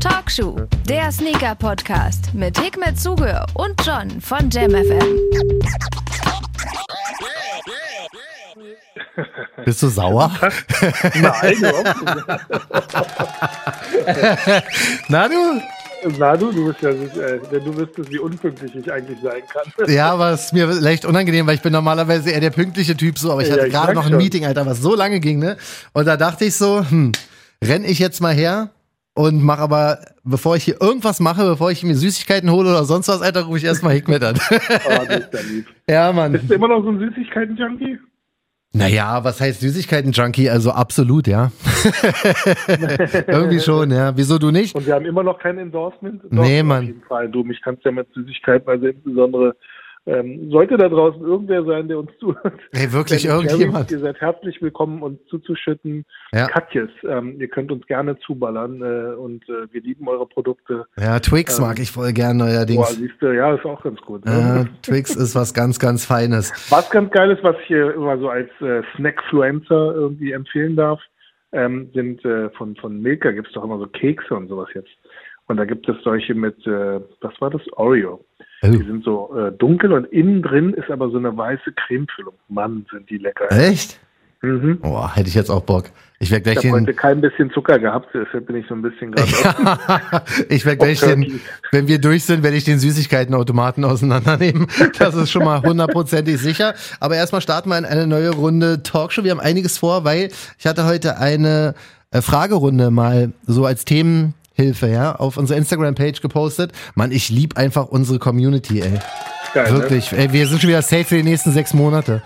Talkshow, der Sneaker-Podcast mit Hikmet Zuge und John von JamFM. Bist du sauer? Nein, überhaupt. Na du? Na du, du bist ja, äh, wenn du wüsstest, wie unpünktlich ich eigentlich sein kann. Ja, aber es ist mir leicht unangenehm, weil ich bin normalerweise eher der pünktliche Typ so, aber ich Ja, hatte gerade noch ein schon. Meeting, Alter, was so lange ging, ne? Und da dachte ich so, hm, renn ich jetzt mal her und mach aber, bevor ich hier irgendwas mache, bevor ich mir Süßigkeiten hole oder sonst was, Alter, rufe ich erstmal Hickmet an. Oh, das ist ja lieb. ja, Mann. Bist du immer noch so ein Süßigkeiten-Junkie? Naja, was heißt Süßigkeiten-Junkie? Also absolut, ja. Irgendwie schon, ja. Wieso du nicht? Und wir haben immer noch kein Endorsement? Nee, Doch, Mann. Auf jeden Fall. Du, mich kannst ja mit Süßigkeiten, also insbesondere, ähm, sollte da draußen irgendwer sein, der uns zuhört. Ey, wirklich irgendjemand? Ihr seid herzlich willkommen, uns zuzuschütten. Ja. Katjes, ähm, ihr könnt uns gerne zuballern äh, und äh, wir lieben eure Produkte. Ja, Twix mag ich voll gern Boah, neuerdings. siehst du, ja, ist auch ganz gut. Ne? Ja, Twix ist was ganz, ganz Feines. Was ganz geil ist, was ich hier immer so als äh, Snackfluencer irgendwie empfehlen darf, ähm, sind äh, von, von Milka gibt es doch immer so Kekse und sowas jetzt. Und da gibt es solche mit, äh, was war das? Oreo. Oh. Die sind so äh, dunkel und innen drin ist aber so eine weiße Cremefüllung. Mann, sind die lecker. Echt? Mhm. Boah, hätte ich jetzt auch Bock. Ich werde Ich gleich heute den. kein bisschen Zucker gehabt, deshalb bin ich so ein bisschen gerade. ich werde gleich den, wenn wir durch sind, werde ich den Süßigkeitenautomaten auseinandernehmen. Das ist schon mal hundertprozentig sicher. Aber erstmal starten wir in eine neue Runde Talkshow. Wir haben einiges vor, weil ich hatte heute eine äh, Fragerunde mal so als Themenhilfe, ja, auf unserer Instagram-Page gepostet. Mann, ich lieb einfach unsere Community, ey. Geil, ne? Wirklich, ey, wir sind schon wieder safe für die nächsten sechs Monate.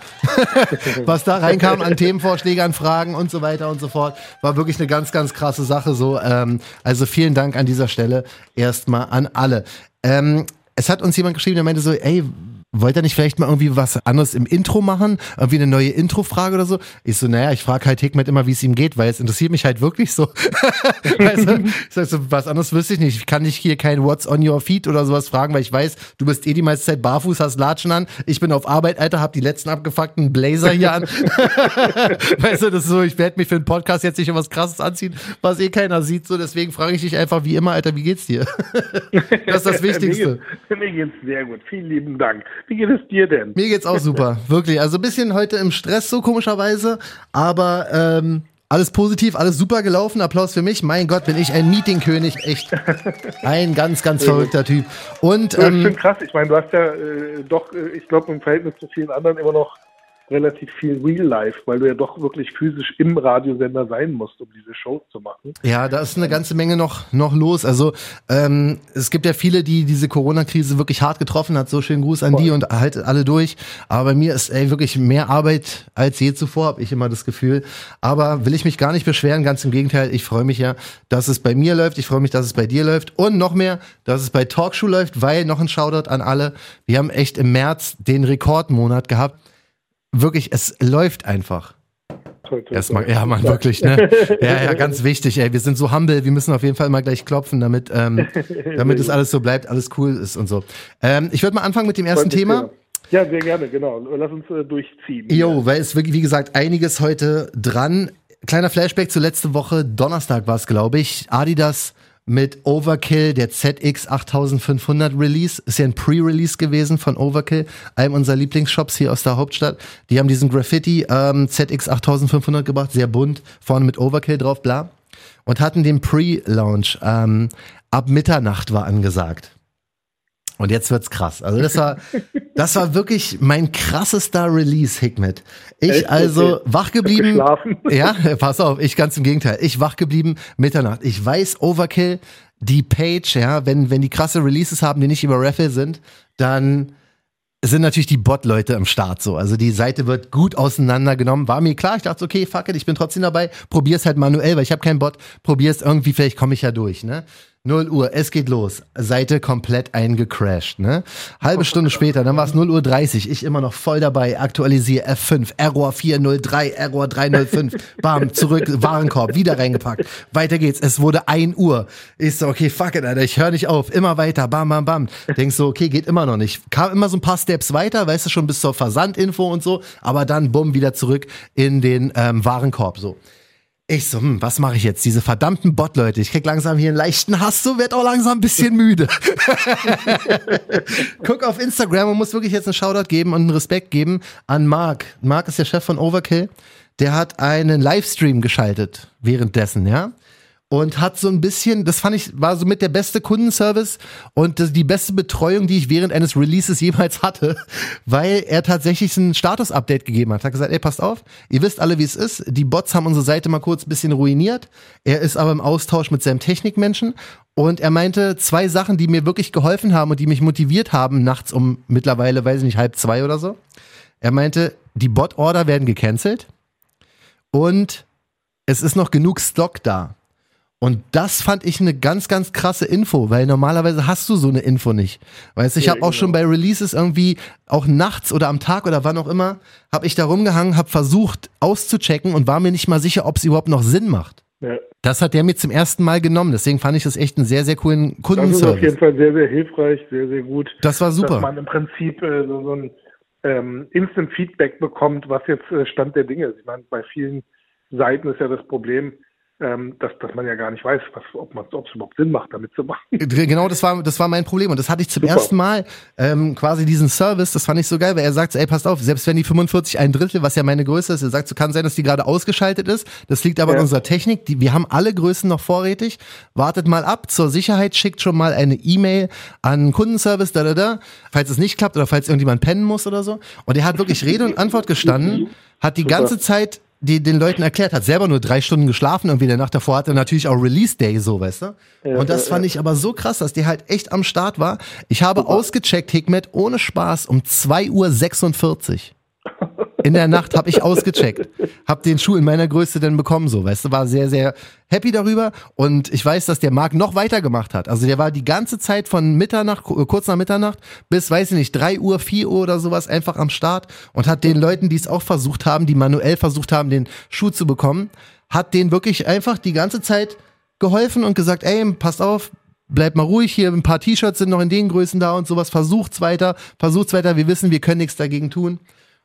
Was da reinkam an Themenvorschläge, an Fragen und so weiter und so fort, war wirklich eine ganz, ganz krasse Sache. So, ähm, also vielen Dank an dieser Stelle erstmal an alle. Ähm, es hat uns jemand geschrieben, der meinte so, ey, wollt ihr nicht vielleicht mal irgendwie was anderes im Intro machen? Irgendwie eine neue Intro-Frage oder so? Ich so, naja, ich frage halt Hikmet immer, wie es ihm geht, weil es interessiert mich halt wirklich so. weißt du? Ich sag so, was anderes wüsste ich nicht. Ich kann nicht hier kein What's on your feet oder sowas fragen, weil ich weiß, du bist eh die meiste Zeit barfuß, hast Latschen an. Ich bin auf Arbeit, Alter, hab die letzten abgefuckten Blazer hier an. weißt du, das ist so, ich werde mich für einen Podcast jetzt nicht was krasses anziehen, was eh keiner sieht. So, deswegen frage ich dich einfach wie immer, Alter, wie geht's dir? das ist das Wichtigste. mir, geht's, mir geht's sehr gut. Vielen lieben Dank. Wie geht es dir denn? Mir geht's auch super, wirklich. Also ein bisschen heute im Stress so komischerweise, aber ähm, alles positiv, alles super gelaufen. Applaus für mich. Mein Gott, bin ich ein Meetingkönig, echt. Ein ganz, ganz verrückter Typ. Und Ja, ich ähm, finde krass. Ich meine, du hast ja äh, doch, äh, ich glaube, im Verhältnis zu vielen anderen immer noch relativ viel Real Life, weil du ja doch wirklich physisch im Radiosender sein musst, um diese Show zu machen. Ja, da ist eine ganze Menge noch, noch los. Also ähm, es gibt ja viele, die diese Corona-Krise wirklich hart getroffen hat. So schönen Gruß an die und haltet alle durch. Aber bei mir ist ey, wirklich mehr Arbeit als je zuvor, habe ich immer das Gefühl. Aber will ich mich gar nicht beschweren, ganz im Gegenteil. Ich freue mich ja, dass es bei mir läuft. Ich freue mich, dass es bei dir läuft. Und noch mehr, dass es bei Talkshow läuft, weil noch ein Shoutout an alle. Wir haben echt im März den Rekordmonat gehabt. Wirklich, es läuft einfach. Erstmal, ja, man, wirklich, ne? Ja, ja, ganz wichtig, ey. Wir sind so humble, wir müssen auf jeden Fall mal gleich klopfen, damit, ähm, damit es alles so bleibt, alles cool ist und so. Ähm, ich würde mal anfangen mit dem ersten Thema. Ja, sehr gerne, genau. Lass uns äh, durchziehen. Jo, weil es wirklich, wie gesagt, einiges heute dran. Kleiner Flashback zur letzten Woche, Donnerstag war es, glaube ich. Adidas mit Overkill, der ZX 8500 Release. Ist ja ein Pre-Release gewesen von Overkill, einem unserer Lieblingsshops hier aus der Hauptstadt. Die haben diesen Graffiti ähm, ZX 8500 gebracht, sehr bunt, vorne mit Overkill drauf, bla. Und hatten den Pre-Launch. Ähm, ab Mitternacht war angesagt. Und jetzt wird's krass. Also das war, das war wirklich mein krassester Release, Hikmet. Ich Echt? also Okay. wach geblieben. Ja, pass auf, ich ganz im Gegenteil. Ich wach geblieben Mitternacht. Ich weiß, Overkill, die Page, ja, wenn, wenn die krasse Releases haben, die nicht über Raffle sind, dann sind natürlich die Bot-Leute im Start so. Also die Seite wird gut auseinandergenommen. War mir klar, ich dachte, okay, fuck it, ich bin trotzdem dabei. Probier's halt manuell, weil ich habe keinen Bot. Probier's irgendwie, vielleicht komme ich ja durch, ne? 0 Uhr, es geht los. Seite komplett eingecrashed, ne? Halbe Stunde später, dann war es 0 Uhr 30. Ich immer noch voll dabei, aktualisiere F5, Error 403, Error 305, bam, zurück, Warenkorb, wieder reingepackt. Weiter geht's, es wurde 1 Uhr. Ich so, okay, fuck it, Alter, ich höre nicht auf, immer weiter, bam, bam, bam. Denkst so, okay, geht immer noch nicht. Kam immer so ein paar Steps weiter, weißt du, schon bis zur Versandinfo und so, aber dann, bumm, wieder zurück in den ähm, Warenkorb, so. Ich so, hm, was mache ich jetzt? Diese verdammten Bot-Leute. Ich krieg langsam hier einen leichten Hass, so werd auch langsam ein bisschen müde. Guck auf Instagram und muss wirklich jetzt einen Shoutout geben und einen Respekt geben an Marc. Marc ist der Chef von Overkill. Der hat einen Livestream geschaltet währenddessen, ja und hat so ein bisschen, das fand ich, war so mit der beste Kundenservice und die beste Betreuung, die ich während eines Releases jemals hatte, weil er tatsächlich ein Status-Update gegeben hat. Hat gesagt, ey, passt auf, ihr wisst alle, wie es ist. Die Bots haben unsere Seite mal kurz ein bisschen ruiniert. Er ist aber im Austausch mit seinem Technikmenschen und er meinte zwei Sachen, die mir wirklich geholfen haben und die mich motiviert haben, nachts um mittlerweile, weiß ich nicht, halb zwei oder so. Er meinte, die Bot-Order werden gecancelt und es ist noch genug Stock da. Und das fand ich eine ganz, ganz krasse Info, weil normalerweise hast du so eine Info nicht. Weißt du, ich ja, habe auch genau. schon bei Releases irgendwie, auch nachts oder am Tag oder wann auch immer, habe ich da rumgehangen, habe versucht auszuchecken und war mir nicht mal sicher, ob es überhaupt noch Sinn macht. Ja. Das hat der mir zum ersten Mal genommen. Deswegen fand ich das echt einen sehr, sehr coolen Kundenservice. Das ist auf jeden Fall sehr, sehr hilfreich, sehr, sehr gut. Das war super. Dass man im Prinzip äh, so, so ein ähm, Instant Feedback bekommt, was jetzt äh, Stand der Dinge ist. Ich meine, bei vielen Seiten ist ja das Problem, ähm, dass, dass man ja gar nicht weiß, was, ob es überhaupt Sinn macht, damit zu machen. Genau, das war, das war mein Problem. Und das hatte ich zum Super. ersten Mal ähm, quasi diesen Service, das fand ich so geil, weil er sagt, ey, passt auf, selbst wenn die 45 ein Drittel, was ja meine Größe ist, er sagt, so kann sein, dass die gerade ausgeschaltet ist. Das liegt aber ja. an unserer Technik. Die, wir haben alle Größen noch vorrätig. Wartet mal ab. Zur Sicherheit schickt schon mal eine E-Mail an Kundenservice, da, da, da, falls es nicht klappt oder falls irgendjemand pennen muss oder so. Und er hat wirklich Rede und Antwort gestanden, hat die Super. ganze Zeit die den Leuten erklärt hat, selber nur drei Stunden geschlafen irgendwie der Nacht davor hatte natürlich auch Release Day so, weißt du? Ja, und das ja, fand ja. ich aber so krass, dass der halt echt am Start war. Ich habe Super. ausgecheckt, Hikmet, ohne Spaß um 2.46 Uhr. In der Nacht habe ich ausgecheckt, habe den Schuh in meiner Größe dann bekommen, so, weißt du, war sehr, sehr happy darüber und ich weiß, dass der Marc noch weiter gemacht hat. Also der war die ganze Zeit von Mitternacht, kurz nach Mitternacht bis, weiß ich nicht, drei Uhr, vier Uhr oder sowas einfach am Start und hat den Leuten, die es auch versucht haben, die manuell versucht haben, den Schuh zu bekommen, hat denen wirklich einfach die ganze Zeit geholfen und gesagt, ey, passt auf, bleibt mal ruhig, hier ein paar T-Shirts sind noch in den Größen da und sowas, versucht's weiter, versucht's weiter, wir wissen, wir können nichts dagegen tun.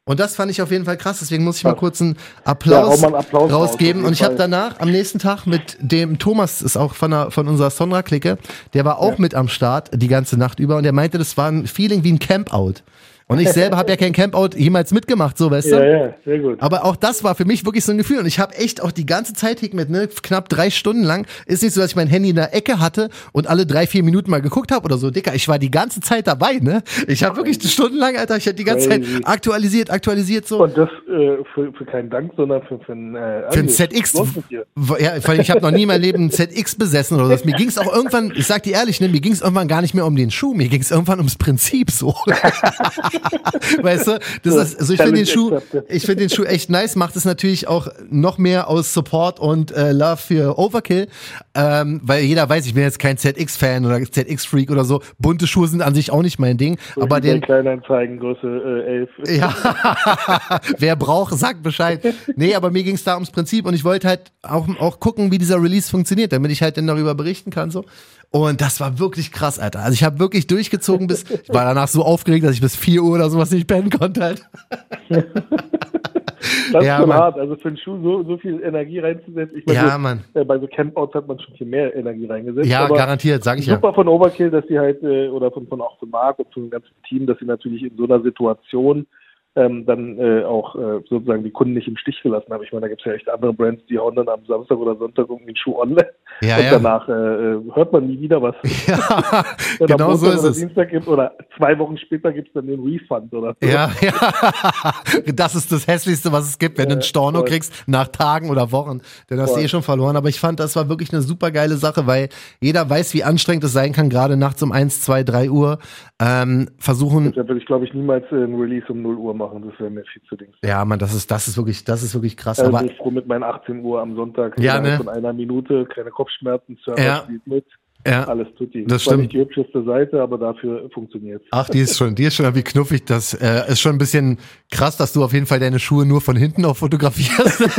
Und das fand ich auf jeden Fall krass, deswegen muss ich mal kurz einen Applaus, ja, einen Applaus rausgeben. Und ich habe danach am nächsten Tag mit dem Thomas, ist auch von, der, von unserer Sonra-Clique, der war auch ja. mit am Start die ganze Nacht über und der meinte, das war ein Feeling wie ein Campout. Und ich selber habe ja kein Campout jemals mitgemacht, so weißt du. Ja, ja, sehr gut. Aber auch das war für mich wirklich so ein Gefühl. Und ich habe echt auch die ganze Zeit mit, ne, knapp drei Stunden lang. Ist nicht so, dass ich mein Handy in der Ecke hatte und alle drei, vier Minuten mal geguckt habe oder so. Dicker, ich war die ganze Zeit dabei, ne? Ich habe wirklich stundenlang, Alter, ich habe die ganze Crazy. Zeit aktualisiert, aktualisiert so. Und das äh, für, für keinen Dank, sondern für, für ein, äh, für ein ZX. Ja, vor allem, ich habe noch nie mein Leben ein ZX besessen oder so. Mir ging es auch irgendwann, ich sag dir ehrlich, ne, mir ging es irgendwann gar nicht mehr um den Schuh, mir ging es irgendwann ums Prinzip so. Weißt du? Das ist, also ich finde den Schuh, ich finde den Schuh echt nice, macht es natürlich auch noch mehr aus Support und äh, Love für Overkill, ähm, weil jeder weiß, ich bin jetzt kein ZX-Fan oder ZX-Freak oder so. Bunte Schuhe sind an sich auch nicht mein Ding, so aber den Kleinanzeigen Größe äh, 11. Ja, wer braucht, sagt Bescheid. Nee, aber mir ging es da ums Prinzip und ich wollte halt auch, auch gucken, wie dieser Release funktioniert, damit ich halt dann darüber berichten kann so. Und das war wirklich krass, Alter. Also ich habe wirklich durchgezogen bis, ich war danach so aufgeregt, dass ich bis 4 Uhr oder sowas nicht pennen konnte halt. Das ja, ist schon hart. Also für einen Schuh so, so viel Energie reinzusetzen. Ich meine, ja, Mann. Äh, bei so Campouts hat man schon viel mehr Energie reingesetzt. Ja, garantiert, sag ich super ja. Super von Overkill, dass sie halt, äh, oder von, von auch von Marc und von dem ganzen Team, dass sie natürlich in so einer Situation ähm, dann äh, auch äh, sozusagen die Kunden nicht im Stich gelassen haben. Ich meine, da gibt es ja echt andere Brands, die hauen dann am Samstag oder Sonntag irgendwie einen Schuh online ja, und ja. danach äh, äh hört man nie wieder was. Ja, genau so ist es. Dienstag gibt, oder zwei Wochen später gibt es dann den Refund oder so. Ja, ja. das ist das Hässlichste, was es gibt, wenn du einen Storno voll. kriegst nach Tagen oder Wochen. Dann hast du eh schon verloren. Aber ich fand, das war wirklich eine super geile Sache, weil jeder weiß, wie anstrengend es sein kann, gerade nachts um eins, zwei, drei Uhr. Ähm, versuchen. Da würde ich, glaube ich, niemals äh, ein Release um 0 Uhr machen. Das wäre mir viel zu dings. Ja, man, das ist, das ist wirklich, das ist wirklich krass. Also aber ich froh mit meinen 18 Uhr am Sonntag. Ja, ne? Von einer Minute, keine Kopfschmerzen, Server ja. spielt mit. Ja, alles tut die. Das, das stimmt. nicht die hübscheste Seite, aber dafür funktioniert Ach, die ist schon, die ist schon wie knuffig. Das äh, ist schon ein bisschen krass, dass du auf jeden Fall deine Schuhe nur von hinten auf fotografierst.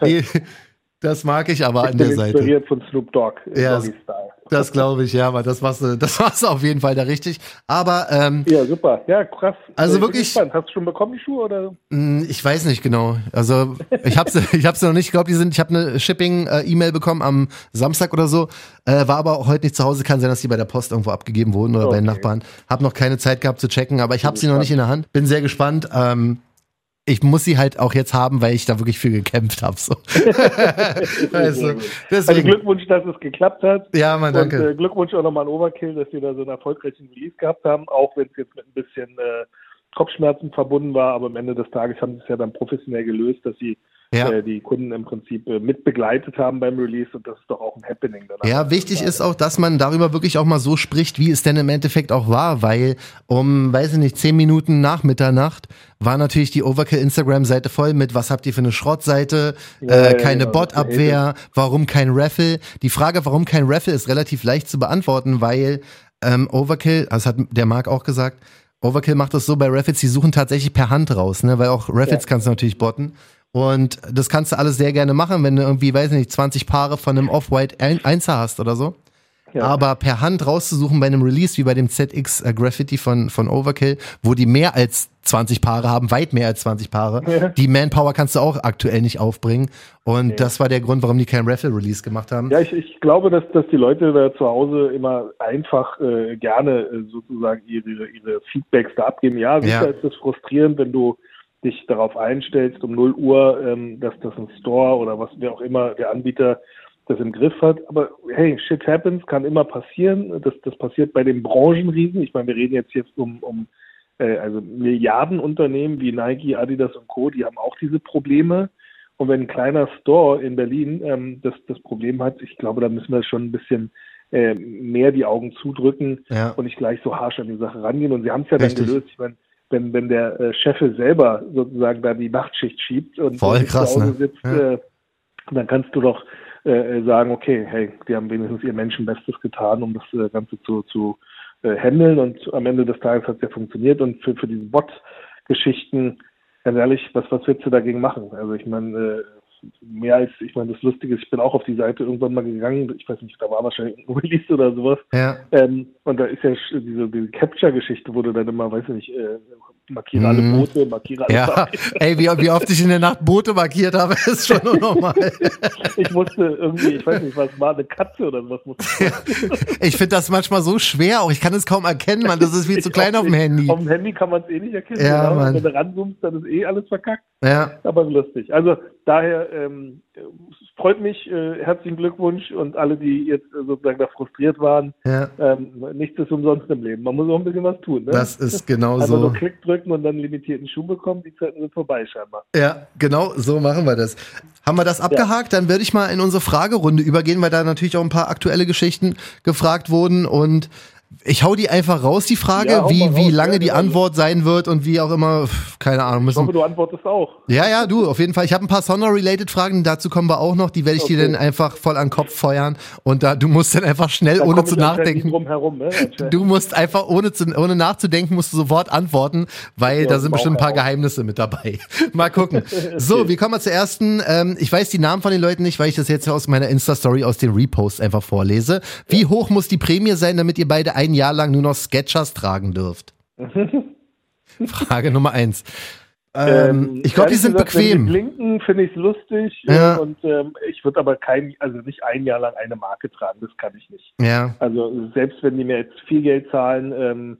die, das mag ich aber ich an der Seite. Inspiriert von Snoop Dogg. Ja, Das glaube ich, ja, aber das war's, das war's auf jeden Fall da richtig. Aber ähm, ja, super, ja, krass. Also wirklich. Hast du schon bekommen die Schuhe oder? Hm, ich weiß nicht genau. Also ich habe sie, ich habe sie noch nicht. Ich glaube, die sind. Ich habe eine Shipping-E-Mail bekommen am Samstag oder so. Äh, war aber auch heute nicht zu Hause. Kann sein, dass die bei der Post irgendwo abgegeben wurden oder okay. bei den Nachbarn. Hab noch keine Zeit gehabt zu checken, aber ich habe sie noch nicht in der Hand. Bin sehr gespannt. Ähm, ich muss sie halt auch jetzt haben, weil ich da wirklich viel gekämpft habe. So. also, also, Glückwunsch, dass es geklappt hat. Ja, mein Danke. Und, äh, Glückwunsch auch nochmal an Overkill, dass wir da so einen erfolgreichen Release gehabt haben, auch wenn es jetzt mit ein bisschen äh, Kopfschmerzen verbunden war, aber am Ende des Tages haben sie es ja dann professionell gelöst, dass sie ja. äh, die Kunden im Prinzip äh, mit begleitet haben beim Release und das ist doch auch ein Happening. Danach. Ja, wichtig ist auch, dass man darüber wirklich auch mal so spricht, wie es denn im Endeffekt auch war, weil um, weiß ich nicht, zehn Minuten nach Mitternacht war natürlich die Overkill Instagram-Seite voll mit, was habt ihr für eine Schrottseite, ja, äh, keine ja, genau, Bot-Abwehr, warum kein Raffle. Die Frage, warum kein Raffle, ist relativ leicht zu beantworten, weil ähm, Overkill, das hat der Marc auch gesagt, Overkill macht das so bei Raffles, die suchen tatsächlich per Hand raus, ne? Weil auch Raffles ja. kannst du natürlich botten. Und das kannst du alles sehr gerne machen, wenn du irgendwie, weiß nicht, 20 Paare von einem Off-White Einser hast oder so. Ja. Aber per Hand rauszusuchen bei einem Release wie bei dem ZX äh, Graffiti von, von Overkill, wo die mehr als 20 Paare haben, weit mehr als 20 Paare. Ja. Die Manpower kannst du auch aktuell nicht aufbringen. Und ja. das war der Grund, warum die kein Raffle-Release gemacht haben. Ja, ich, ich glaube, dass, dass die Leute da zu Hause immer einfach äh, gerne äh, sozusagen ihre, ihre Feedbacks da abgeben. Ja, sicher ist es frustrierend, wenn du dich darauf einstellst, um 0 Uhr, ähm, dass das ein Store oder was wer auch immer der Anbieter das im Griff hat. Aber hey, shit happens, kann immer passieren. Das, das passiert bei den Branchenriesen. Ich meine, wir reden jetzt jetzt um, um äh, also Milliardenunternehmen wie Nike, Adidas und Co., die haben auch diese Probleme. Und wenn ein kleiner Store in Berlin ähm, das, das Problem hat, ich glaube, da müssen wir schon ein bisschen äh, mehr die Augen zudrücken ja. und nicht gleich so harsch an die Sache rangehen. Und sie haben es ja Richtig. dann gelöst. Ich meine, wenn, wenn der äh, Chef selber sozusagen da die Nachtschicht schiebt und Voll krass, zu Hause ne? sitzt, ja. äh, dann kannst du doch äh, sagen, okay, hey, die haben wenigstens ihr Menschenbestes getan, um das äh, Ganze zu, zu äh, handeln und am Ende des Tages hat es ja funktioniert und für, für diese Bot-Geschichten, ganz ehrlich, was, was willst du dagegen machen? Also ich meine, äh, mehr als, ich meine, das Lustige ist, ich bin auch auf die Seite irgendwann mal gegangen, ich weiß nicht, da war wahrscheinlich ein Release oder sowas. Ja. Ähm, und da ist ja diese, diese Capture-Geschichte, wo du dann immer, weiß ich nicht, äh, markiere alle mhm. Boote, markiere alle Ja, ey, wie, wie oft ich in der Nacht Boote markiert habe, ist schon normal. ich musste irgendwie, ich weiß nicht, was war, eine Katze oder was musste ich Ich finde das manchmal so schwer, auch ich kann es kaum erkennen, man, das ist viel zu klein auf dem Handy. Auf dem Handy kann man es eh nicht erkennen, ja, genau. wenn du ranzoomst, dann ist eh alles verkackt. Ja. Aber lustig. Also daher ähm, freut mich, äh, herzlichen Glückwunsch und alle, die jetzt äh, sozusagen da frustriert waren. Ja. Ähm, nichts ist umsonst im Leben. Man muss auch ein bisschen was tun. Ne? Das ist genau also so. nur Klick drücken und dann limitierten Schuh bekommen, die Zeiten sind vorbei scheinbar. Ja, genau so machen wir das. Haben wir das abgehakt? Ja. Dann würde ich mal in unsere Fragerunde übergehen, weil da natürlich auch ein paar aktuelle Geschichten gefragt wurden und ich hau die einfach raus, die Frage, ja, wie, wie lange ja, die Antwort sein wird und wie auch immer, keine Ahnung. Müssen. Ich hoffe, du antwortest auch. Ja, ja, du, auf jeden Fall. Ich habe ein paar Sonor-related Fragen, dazu kommen wir auch noch, die werde ich okay. dir dann einfach voll an den Kopf feuern und da, du musst dann einfach schnell, da ohne zu nachdenken. Herum, ne? Du musst einfach, ohne, zu, ohne nachzudenken, musst du sofort antworten, weil ja, da sind bestimmt ein paar Geheimnisse mit dabei. Mal gucken. okay. So, wir kommen mal zur ersten, ähm, ich weiß die Namen von den Leuten nicht, weil ich das jetzt aus meiner Insta-Story aus den Reposts einfach vorlese. Wie hoch muss die Prämie sein, damit ihr beide ein Jahr lang nur noch Sketchers tragen dürft? Frage Nummer eins. Ähm, ähm, ich glaube, die sind gesagt, bequem. Wenn die blinken, finde ich es lustig. Ja. Und ähm, ich würde aber kein, also nicht ein Jahr lang eine Marke tragen, das kann ich nicht. Ja. Also selbst wenn die mir jetzt viel Geld zahlen, ähm,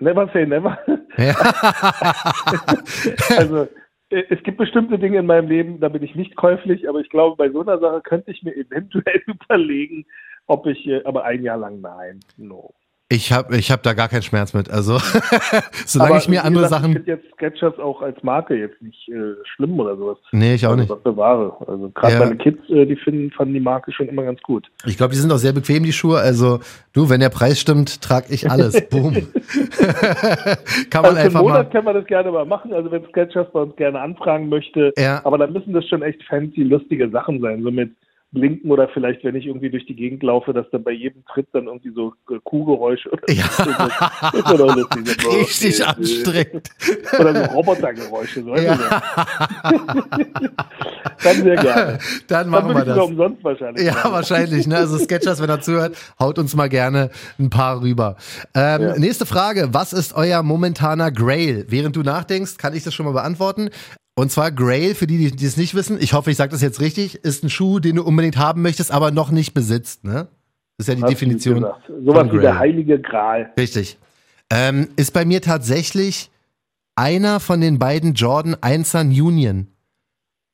never say never. Ja. also äh, es gibt bestimmte Dinge in meinem Leben, da bin ich nicht käuflich, aber ich glaube, bei so einer Sache könnte ich mir eventuell überlegen, ob ich, aber ein Jahr lang nein. No. Ich habe ich hab da gar keinen Schmerz mit. Also, solange ich mir andere Sachen. Ich finde jetzt Sketchers auch als Marke jetzt nicht äh, schlimm oder sowas. Nee, ich auch also, nicht. Das bewahre. Also, gerade ja. meine Kids, äh, die finden, fanden die Marke schon immer ganz gut. Ich glaube, die sind auch sehr bequem, die Schuhe. Also, du, wenn der Preis stimmt, trage ich alles. Boom. Kann man also einfach Monat kann man das gerne mal machen. Also, wenn Sketchers bei uns gerne anfragen möchte. Ja. Aber dann müssen das schon echt fancy, lustige Sachen sein. So mit blinken oder vielleicht, wenn ich irgendwie durch die Gegend laufe, dass dann bei jedem Tritt dann irgendwie so Kuhgeräusche oder Ja. so. Das lustig. So, Richtig okay, anstrengend. Oder so Robotergeräusche. So Ja. Dann sehr gerne. Dann Dann machen würde wir das. umsonst wahrscheinlich. Ja, machen. wahrscheinlich. Ne? Also Sketchers, wenn er zuhört, haut uns mal gerne ein paar rüber. Ähm, Ja. Nächste Frage. Was ist euer momentaner Grail? Während du nachdenkst, kann ich das schon mal beantworten. Und zwar Grail, für die, die es nicht wissen, ich hoffe, ich sage das jetzt richtig, ist ein Schuh, den du unbedingt haben möchtest, aber noch nicht besitzt. Ne? Das ist ja die Hast Definition. Sowas wie der heilige Gral. Richtig. Ähm, ist bei mir tatsächlich einer von den beiden Jordan 1er Union.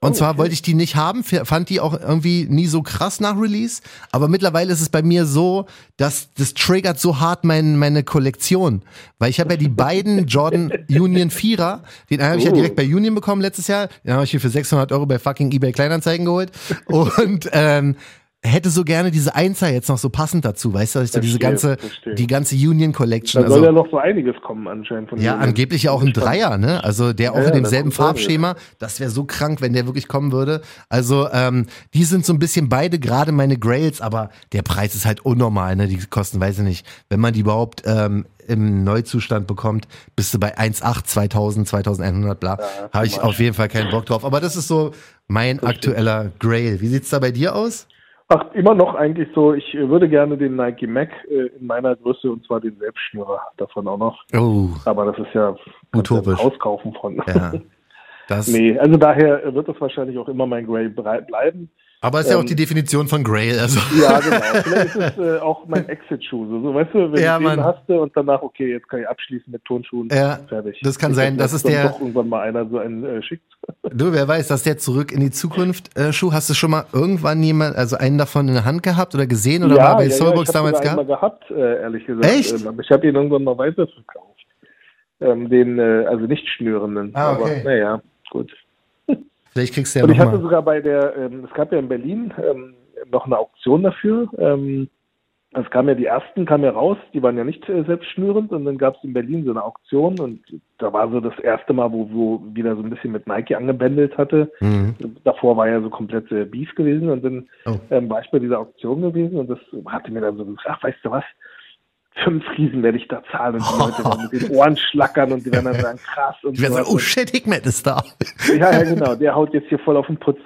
Und Oh, zwar okay. wollte ich die nicht haben, fand die auch irgendwie nie so krass nach Release. Aber mittlerweile ist es bei mir so, dass das triggert so hart mein, meine Kollektion. Weil ich habe ja die beiden Jordan Union 4er, den einen habe ich ja Oh. direkt bei Union bekommen letztes Jahr. Den habe ich mir für 600 Euro bei fucking eBay Kleinanzeigen geholt. Und ähm, hätte so gerne diese Einser jetzt noch so passend dazu, weißt du, dass ich so diese Verstehe, ganze, verstehe. die ganze Union Collection. Da soll ja Also, noch so einiges kommen anscheinend von ja, denen. angeblich ja auch ein Dreier, ne? Also der auch Ja, in ja, demselben Farbschema. Das wäre so krank, wenn der wirklich kommen würde. Also ähm, die sind so ein bisschen beide gerade meine Grails, aber der Preis ist halt unnormal, ne? Die kosten, weiß ich nicht, wenn man die überhaupt ähm, im Neuzustand bekommt, bist du bei 1,8, 2000, 2100, bla. Ja, Habe ich auf jeden Fall keinen Bock drauf. Aber das ist so mein aktueller Grail. Wie sieht's da bei dir aus? Ach, immer noch eigentlich so, ich äh, würde gerne den Nike Mac äh, in meiner Größe und zwar den Selbstschnürer davon auch noch. Oh, Aber das ist ja Utopisch. ein Haus kaufen von. ja. Das, nee, also daher äh, wird das wahrscheinlich auch immer mein brei- bleiben. Aber ist ja auch ähm, die Definition von Grail. Also. Ja, genau. Vielleicht ist es äh, auch mein Exit-Schuh. So, so, weißt du, wenn Ja, du den hast du und danach, okay, jetzt kann ich abschließen mit Tonschuhen. Ja, Fertig. das kann Ich sein, das dass ist dann der- doch irgendwann mal einer so einen äh, schickt. Du, wer weiß, dass der zurück in die Zukunft äh, Schuh. Hast du schon mal irgendwann jemand, also einen davon in der Hand gehabt oder gesehen oder mal bei ja, Soulbox ich hab damals gehabt? einmal gehabt, äh, ehrlich gesagt. Echt? Ähm, ich habe ihn irgendwann mal weiterverkauft. Ähm, den, äh, also nicht schnürenden. Ah, okay. Aber naja, gut. Vielleicht kriegst du ja Und ich hatte nochmal. sogar bei der, ähm, es gab ja in Berlin ähm, noch eine Auktion dafür. Ähm, es kam ja die ersten, kamen ja raus, die waren ja nicht äh, selbstschnürend und dann gab es in Berlin so eine Auktion und da war so das erste Mal, wo, wo wieder so ein bisschen mit Nike angebändelt hatte. Mhm. Davor war ja so komplett äh, Beef gewesen und dann Oh. ähm, war ich bei dieser Auktion gewesen und das hatte mir dann so gesagt, ach, weißt du was, fünf Riesen werde ich da zahlen und die Leute werden mit den Ohren schlackern und die werden dann sagen, krass und Ich wär so sagen, oh shit, Hickman ist da. Ja, ja, genau. Der haut jetzt hier voll auf den Putz.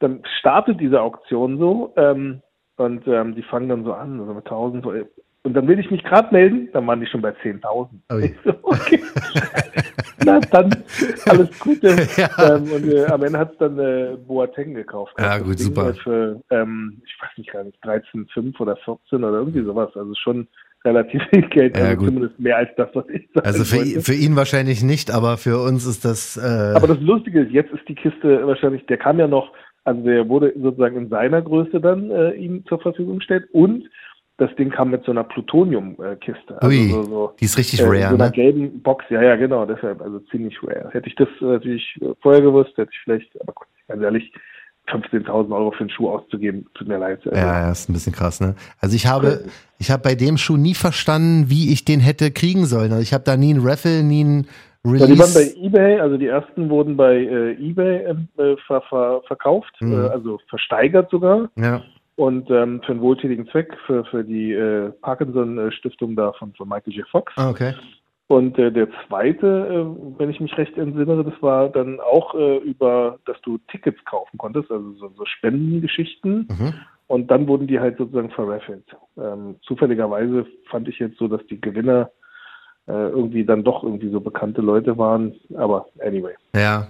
Dann startet diese Auktion so ähm, und ähm, die fangen dann so an, also mit 1000. So, und dann will ich mich gerade melden, dann waren die schon bei 10.000. Ui. Ich so, okay. Na dann, alles Gute. Ja. Ähm, und äh, am Ende hat es dann äh, Boateng gekauft. Ja, gut, super. Für, ähm, ich weiß nicht gar nicht, 13,5 oder 14 oder irgendwie sowas. Also schon relativ viel Geld, Ja, also zumindest mehr als das, was ich sagen Also für, wollte. für ihn wahrscheinlich nicht, aber für uns ist das. Äh, Aber das Lustige ist, jetzt ist die Kiste wahrscheinlich, der kam ja noch, also der wurde sozusagen in seiner Größe dann äh, ihm zur Verfügung gestellt und das Ding kam mit so einer Plutonium-Kiste. Also Ui, so, so, die ist richtig äh, rare, so einer ne? gelben Box, ja, ja, genau, deshalb, also ziemlich rare. Hätte ich das natürlich vorher gewusst, hätte ich vielleicht, aber ganz ehrlich, 15.000 Euro für einen Schuh auszugeben, tut mir leid. Also, Ja, ja, ist ein bisschen krass, ne? Also ich habe, ich habe bei dem Schuh nie verstanden, wie ich den hätte kriegen sollen. Also ich habe da nie ein Raffle, nie ein Ja, die waren bei Release. eBay, also die ersten wurden bei äh, eBay ähm, äh, ver ver verkauft, Mhm. äh, also versteigert sogar. Ja, und ähm, für einen wohltätigen Zweck, für, für die äh, Parkinson-Stiftung da von, von Michael J. Fox. ah, okay. Und äh, der zweite, äh, wenn ich mich recht entsinnere, das war dann auch äh, über, dass du Tickets kaufen konntest, also so, so Spendengeschichten. Mhm. Und dann wurden die halt sozusagen verraffelt. Ähm, zufälligerweise fand ich jetzt so, dass die Gewinner äh, irgendwie dann doch irgendwie so bekannte Leute waren. Aber anyway. Ja.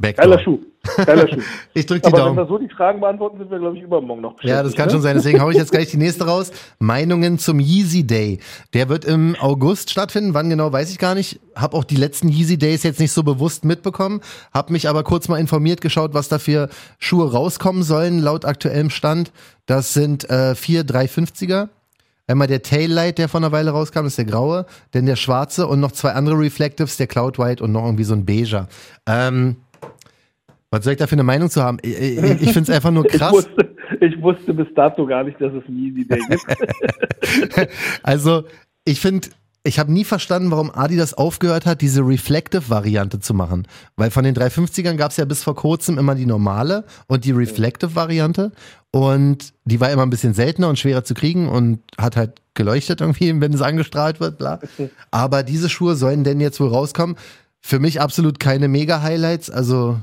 Backdoor. Geiler Schuh. Geiler Schuh. Ich drück die Aber wenn Daumen. wir so die Fragen beantworten, sind wir, glaube ich, übermorgen noch Ja, das kann ne? schon sein. Deswegen hau ich jetzt gleich die nächste raus. Meinungen zum Yeezy Day. Der wird im August stattfinden. Wann genau, weiß ich gar nicht. Hab auch die letzten Yeezy Days jetzt nicht so bewusst mitbekommen. Hab mich aber kurz mal informiert, geschaut, was da für Schuhe rauskommen sollen, laut aktuellem Stand. Das sind äh, vier 350er. Einmal der Taillight, der vor einer Weile rauskam, ist der graue. Dann der schwarze und noch zwei andere Reflectives, der Cloud White und noch irgendwie so ein beiger. Ähm, was soll ich da für eine Meinung zu haben? Ich, ich, ich finde es einfach nur Ich krass. wusste, ich wusste bis dato gar nicht, dass es ein Yeezy Day gibt. Also, ich finde, ich habe nie verstanden, warum Adidas aufgehört hat, diese Reflective-Variante zu machen. Weil von den 350ern gab es ja bis vor kurzem immer die normale und die Reflective-Variante. und die war immer ein bisschen seltener und schwerer zu kriegen und hat halt geleuchtet irgendwie, wenn es angestrahlt wird, bla. Aber diese Schuhe sollen denn jetzt wohl rauskommen. Für mich absolut keine Mega-Highlights, also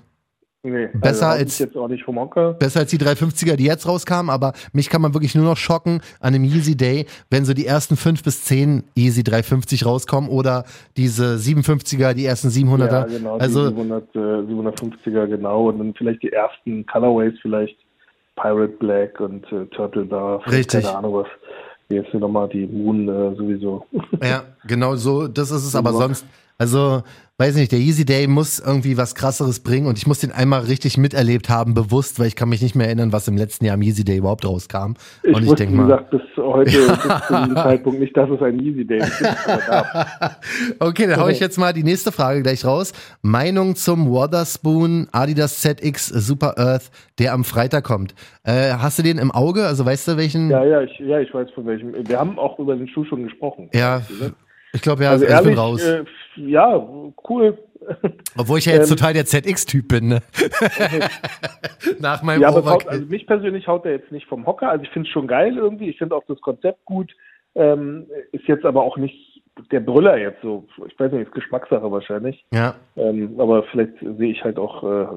Nee, Besser also, als- jetzt auch nicht vom Hocker. besser als die 350er, die jetzt rauskamen, aber mich kann man wirklich nur noch schocken an einem Yeezy Day, wenn so die ersten fünf bis zehn Yeezy 350 rauskommen oder diese 750er, die ersten 700er. Ja, genau, also die 700, äh, 750er, genau. Und dann vielleicht die ersten Colorways, vielleicht Pirate Black und äh, Turtle vielleicht Richtig. Keine Ahnung was. Jetzt hier nochmal die Moon äh, sowieso. Ja, genau so, das ist es, aber sonst, also, weiß nicht, der Easy Day muss irgendwie was krasseres bringen und ich muss den einmal richtig miterlebt haben, bewusst, weil ich kann mich nicht mehr erinnern, was im letzten Jahr am Easy Day überhaupt rauskam. Ich, und ich denke wie mal, gesagt, bis heute, bis zu diesem Zeitpunkt nicht, dass es ein Easy Day da. okay, dann hau ich jetzt mal die nächste Frage gleich raus. Meinung zum Waterspoon Adidas ZX Super Earth, der am Freitag kommt. Äh, hast du den im Auge? Also weißt du welchen? Ja, ja, ich, ja, ich weiß von welchem. Wir haben auch über den Schuh schon gesprochen. Ja, ich glaube ja, Also ich bin ehrlich, raus. äh, ja, cool. Obwohl ich ja jetzt ähm, total der ZX-Typ bin, ne? Nach meinem Ja, aber haut, also mich persönlich haut er jetzt nicht vom Hocker. Also ich finde es schon geil irgendwie. Ich finde auch das Konzept gut. Ähm, ist jetzt aber auch nicht der Brüller jetzt so. Ich weiß nicht, ist Geschmackssache wahrscheinlich. ja. Ähm, aber vielleicht sehe ich halt auch, äh,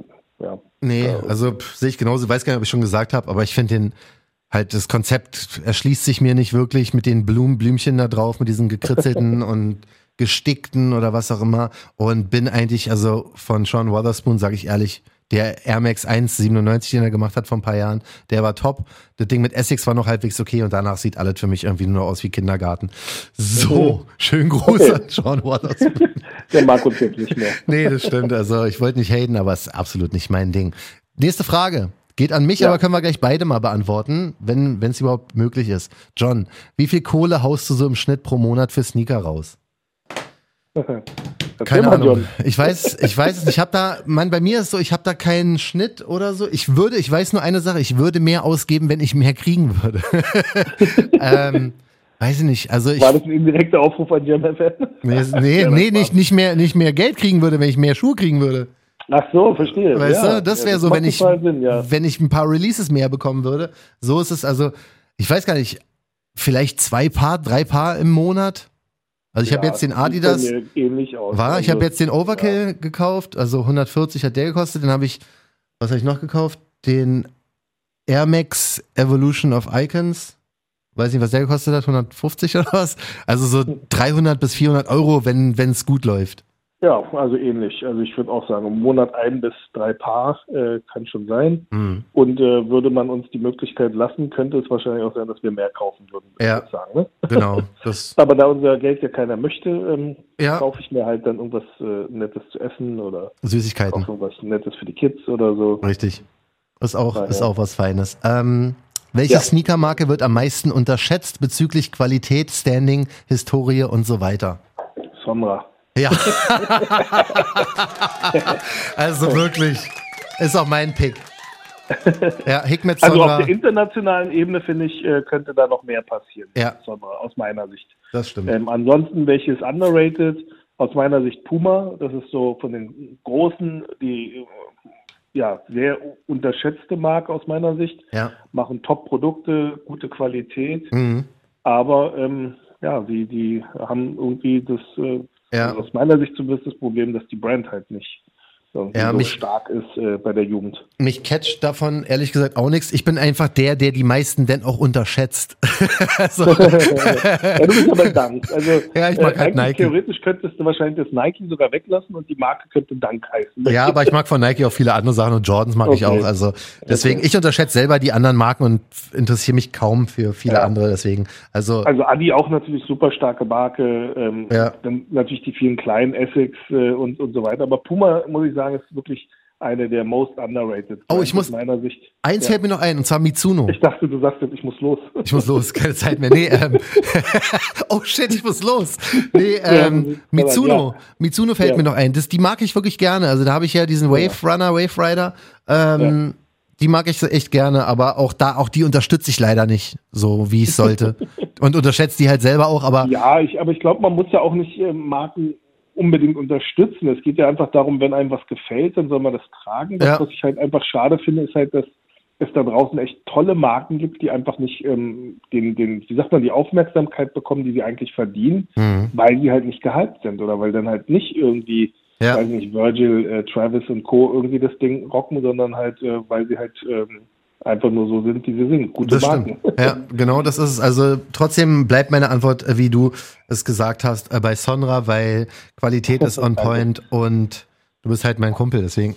ja. Nee, also sehe ich genauso, weiß gar nicht, ob ich schon gesagt habe, aber ich finde den halt das Konzept erschließt sich mir nicht wirklich mit den Blumen, Blümchen da drauf, mit diesen gekritzelten und gestickten oder was auch immer und bin eigentlich also von Sean Wotherspoon, sage ich ehrlich, der Air Max 197, den er gemacht hat vor ein paar Jahren, der war top. Das Ding mit Essex war noch halbwegs okay und danach sieht alles für mich irgendwie nur aus wie Kindergarten. So, schönen Gruß Okay. an Sean Wotherspoon. Der mag uns jetzt nicht mehr. Nee, das stimmt. Also ich wollte nicht haten, aber es ist absolut nicht mein Ding. Nächste Frage. Geht an mich, Ja. aber können wir gleich beide mal beantworten, wenn es überhaupt möglich ist. John, wie viel Kohle haust du so im Schnitt pro Monat für Sneaker raus? Keine Ahnung. Ich weiß, ich weiß es nicht. Ich habe da, man, bei mir ist so, ich habe da keinen Schnitt oder so. Ich würde, ich weiß nur eine Sache, ich würde mehr ausgeben, wenn ich mehr kriegen würde. ähm, weiß ich nicht. Also ich, War das ein indirekter Aufruf an Jam FM? nee, nee, nee nicht, nicht mehr, nicht mehr Geld kriegen würde, wenn ich mehr Schuhe kriegen würde. Ach so, verstehe. Weißt ja, du, das ja, wäre so, macht wenn ich, Sinn, ja. wenn ich ein paar Releases mehr bekommen würde. So ist es also, ich weiß gar nicht, vielleicht zwei Paar, drei Paar im Monat. Also ich habe Ja, jetzt den Adidas, ähnlich aus. war, ich Also, habe jetzt den Overkill gekauft, also 140 hat der gekostet, den habe ich, was habe ich noch gekauft? Den Air Max Evolution of Icons. Weiß nicht, was der gekostet hat, 150 oder was? Also so 300 bis 400 Euro, wenn es gut läuft. Ja, also ähnlich. Also ich würde auch sagen, im Monat ein bis drei Paar äh, kann schon sein. Hm. Und äh, würde man uns die Möglichkeit lassen, könnte es wahrscheinlich auch sein, dass wir mehr kaufen würden, würde Ja. ich sagen. Ne? Genau. Das, Aber da unser Geld ja keiner möchte, ähm, ja, kaufe ich mir halt dann irgendwas äh, Nettes zu essen oder Süßigkeiten. auch irgendwas Nettes für die Kids oder so. Richtig. Ist auch, Daher. ist auch was Feines. Ähm, welche Ja. Sneakermarke wird am meisten unterschätzt bezüglich Qualität, Standing, Historie und so weiter? Sonra. Ja. also wirklich. Ist auch mein Pick. Ja, Hikmet Also auf Sonra. der internationalen Ebene, finde ich, äh, könnte da noch mehr passieren. Ja. Sonra, aus meiner Sicht. Das stimmt. Ähm, ansonsten, welches underrated? Aus meiner Sicht Puma. Das ist so von den großen, die äh, ja sehr unterschätzte Marke aus meiner Sicht. Ja. Machen Top-Produkte, gute Qualität, Mhm. aber ähm, ja, die, die haben irgendwie das, äh, Ja. aus meiner Sicht zumindest das Problem, dass die Brand halt nicht irgendwie Ja, so mich- stark ist äh, bei der Jugend. Mich catcht davon ehrlich gesagt auch nichts. Ich bin einfach der, der die meisten denn auch unterschätzt. so. ja, du bist aber Dank. Also, Ja, ich mag halt eigentlich Nike. Theoretisch könntest du wahrscheinlich das Nike sogar weglassen und die Marke könnte Dank heißen. Ja, aber ich mag von Nike auch viele andere Sachen und Jordans mag ich Okay. auch. Also deswegen, Okay. ich unterschätze selber die anderen Marken und interessiere mich kaum für viele Ja. andere. Deswegen, also Also Adi auch natürlich super starke Marke, ähm, Ja. dann natürlich die vielen kleinen Essex äh, und, und so weiter. Aber Puma, muss ich sagen, ist wirklich eine der most underrated. Oh, ich muss- meiner Sicht. eins Ja. fällt mir noch ein, und zwar Mizuno. Ich dachte, du sagst jetzt, ich muss los. Ich muss los, keine Zeit mehr. Nee, ähm, oh shit, ich muss los. Nee, ähm, Mitsuno. ja. Mitsuno fällt Ja. mir noch ein. Das, die mag ich wirklich gerne. Also da habe ich ja diesen Wave Runner, Wave Rider. Ähm, Die mag ich echt gerne, aber auch da, auch die unterstütze ich leider nicht, so wie ich sollte. Und unterschätze die halt selber auch, aber Ja, ich, aber ich glaube, man muss ja auch nicht äh, Marken unbedingt unterstützen. Es geht ja einfach darum, wenn einem was gefällt, dann soll man das tragen. Das, Ja. was ich halt einfach schade finde, ist halt, dass es da draußen echt tolle Marken gibt, die einfach nicht ähm, den, den, wie sagt man, die Aufmerksamkeit bekommen, die sie eigentlich verdienen, mhm. weil sie halt nicht gehypt sind oder weil dann halt nicht irgendwie, ja. weiß nicht, Virgil, äh, Travis und Co. irgendwie das Ding rocken, sondern halt, äh, weil sie halt ähm, einfach nur so sind, wie sie sind. Gute das Marken. Stimmt. Ja, genau, das ist es. Also trotzdem bleibt meine Antwort, äh, wie du es gesagt hast, äh, bei Sonra, weil Qualität ist on point und du bist halt mein Kumpel, deswegen.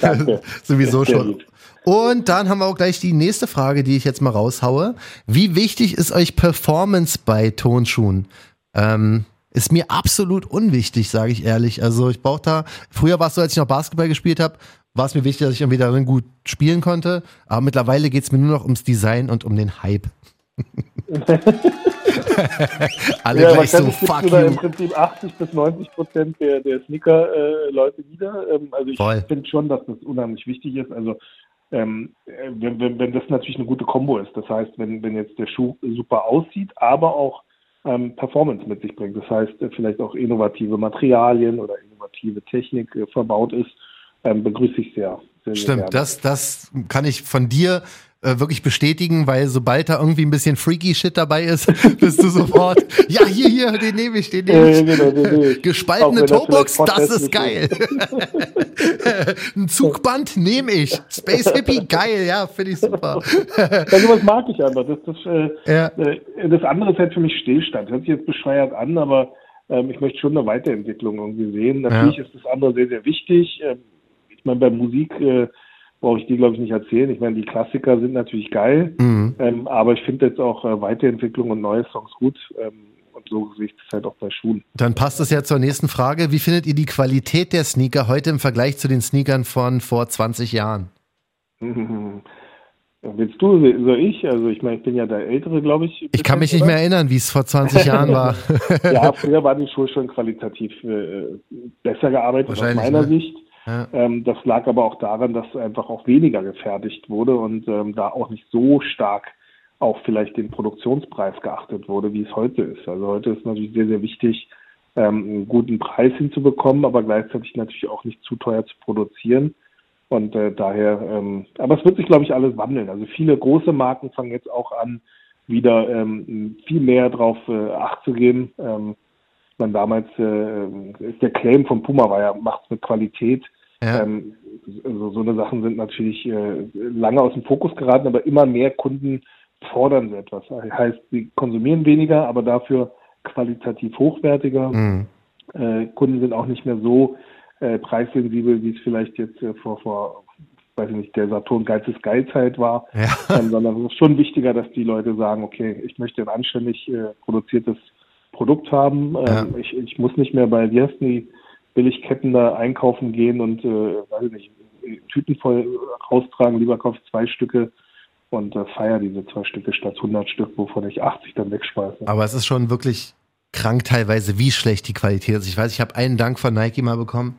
Ja. Sowieso schon. Und dann haben wir auch gleich die nächste Frage, die ich jetzt mal raushaue. Wie wichtig ist euch Performance bei Tonschuhen? Ähm, ist mir absolut unwichtig, sage ich ehrlich. Also ich brauche da, früher war es so, als ich noch Basketball gespielt habe, war es mir wichtig, dass ich irgendwie darin gut spielen konnte. Aber mittlerweile geht es mir nur noch ums Design und um den Hype. Alle ja, gleich so fuck you. im Prinzip 80 bis 90 Prozent der, der Sneaker-Leute äh, wieder. Ähm, also ich finde schon, dass das unheimlich wichtig ist. Also ähm, wenn, wenn, wenn das natürlich eine gute Kombo ist. Das heißt, wenn, wenn jetzt der Schuh super aussieht, aber auch ähm, Performance mit sich bringt. Das heißt, äh, vielleicht auch innovative Materialien oder innovative Technik äh, verbaut ist, begrüße ich sehr. sehr Stimmt, sehr das, das kann ich von dir äh, wirklich bestätigen, weil sobald da irgendwie ein bisschen freaky Shit dabei ist, bist du sofort, ja, hier, hier, den nehme ich, den nehme ich. Äh, genau, den nehme ich. Gespaltene Toebox, das ist geil. ein Zugband nehme ich. Space Hippie, geil, ja, finde ich super. ja, sowas mag ich einfach. Das, das, äh, ja. Äh, das andere ist halt für mich Stillstand. Hört sich jetzt bescheuert an, aber ähm, ich möchte schon eine Weiterentwicklung irgendwie sehen. Natürlich ja. ist das andere sehr, sehr wichtig. Ähm, ich meine, bei Musik äh, brauche ich die, glaube ich, nicht erzählen. Ich meine, die Klassiker sind natürlich geil, mhm. ähm, aber ich finde jetzt auch äh, Weiterentwicklung und neue Songs gut. Ähm, und so sehe ich das halt auch bei Schuhen. Dann passt es ja zur nächsten Frage. Wie findet ihr die Qualität der Sneaker heute im Vergleich zu den Sneakern von vor 20 Jahren? Willst du, soll ich? Also ich meine, ich bin ja der Ältere, glaube ich. Ich kann mich nicht mehr erinnern, wie es vor 20 Jahren war. ja, früher waren die Schuhe schon qualitativ äh, besser gearbeitet aus meiner ne? Sicht. Ähm, das lag aber auch daran, dass einfach auch weniger gefertigt wurde und ähm, da auch nicht so stark auch vielleicht den Produktionspreis geachtet wurde, wie es heute ist. Also heute ist natürlich sehr, sehr wichtig, ähm, einen guten Preis hinzubekommen, aber gleichzeitig natürlich auch nicht zu teuer zu produzieren. Und äh, daher, ähm, aber es wird sich, glaube ich, alles wandeln. Also viele große Marken fangen jetzt auch an, wieder ähm, viel mehr darauf äh, Acht zu geben. Ähm, man damals, äh, der Claim von Puma war ja, macht's mit Qualität. Ja. Ähm, so, so eine Sachen sind natürlich äh, lange aus dem Fokus geraten, aber immer mehr Kunden fordern so etwas. Das heißt, sie konsumieren weniger, aber dafür qualitativ hochwertiger. Mhm. Äh, Kunden sind auch nicht mehr so äh, preissensibel, wie es vielleicht jetzt äh, vor, vor, weiß ich nicht, der Saturn Geizes Geizheit war, ja. ähm, sondern es ist schon wichtiger, dass die Leute sagen, okay, ich möchte ein anständig äh, produziertes Produkt haben. Ähm, ja. ich, ich muss nicht mehr bei, wie heißt die Billigketten da einkaufen gehen und, äh, weiß ich nicht, Tüten voll raustragen, lieber kaufe zwei Stücke und äh, feier diese zwei Stücke statt 100 Stück, wovon ich 80 dann wegschmeiße. Aber es ist schon wirklich krank teilweise, wie schlecht die Qualität ist. Ich weiß, ich habe einen Dank von Nike mal bekommen.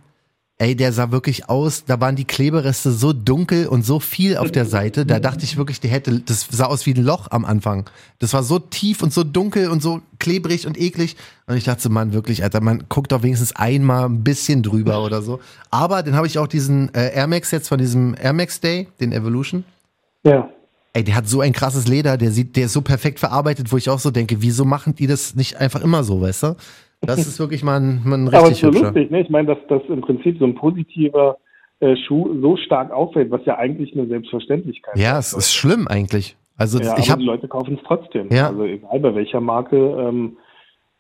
Ey, der sah wirklich aus, da waren die Klebereste so dunkel und so viel auf der Seite, da dachte ich wirklich, die hätte, das sah aus wie ein Loch am Anfang. Das war so tief und so dunkel und so klebrig und eklig. Und ich dachte so, Mann, wirklich, Alter, man guckt doch wenigstens einmal ein bisschen drüber oder so. Aber dann habe ich auch diesen äh, Air Max jetzt von diesem Air Max Day, den Evolution. Ja. Ey, der hat so ein krasses Leder, der sieht, der ist so perfekt verarbeitet, wo ich auch so denke, wieso machen die das nicht einfach immer so, weißt du? Das ist wirklich mal ein, mal ein richtig Aber es ist so lustig, ne? Ich meine, dass das im Prinzip so ein positiver äh, Schuh so stark auffällt, was ja eigentlich eine Selbstverständlichkeit ist. Ja, es ist schlimm eigentlich. Also ja, ich aber die Leute kaufen es trotzdem. Ja. Also egal bei welcher Marke, ähm,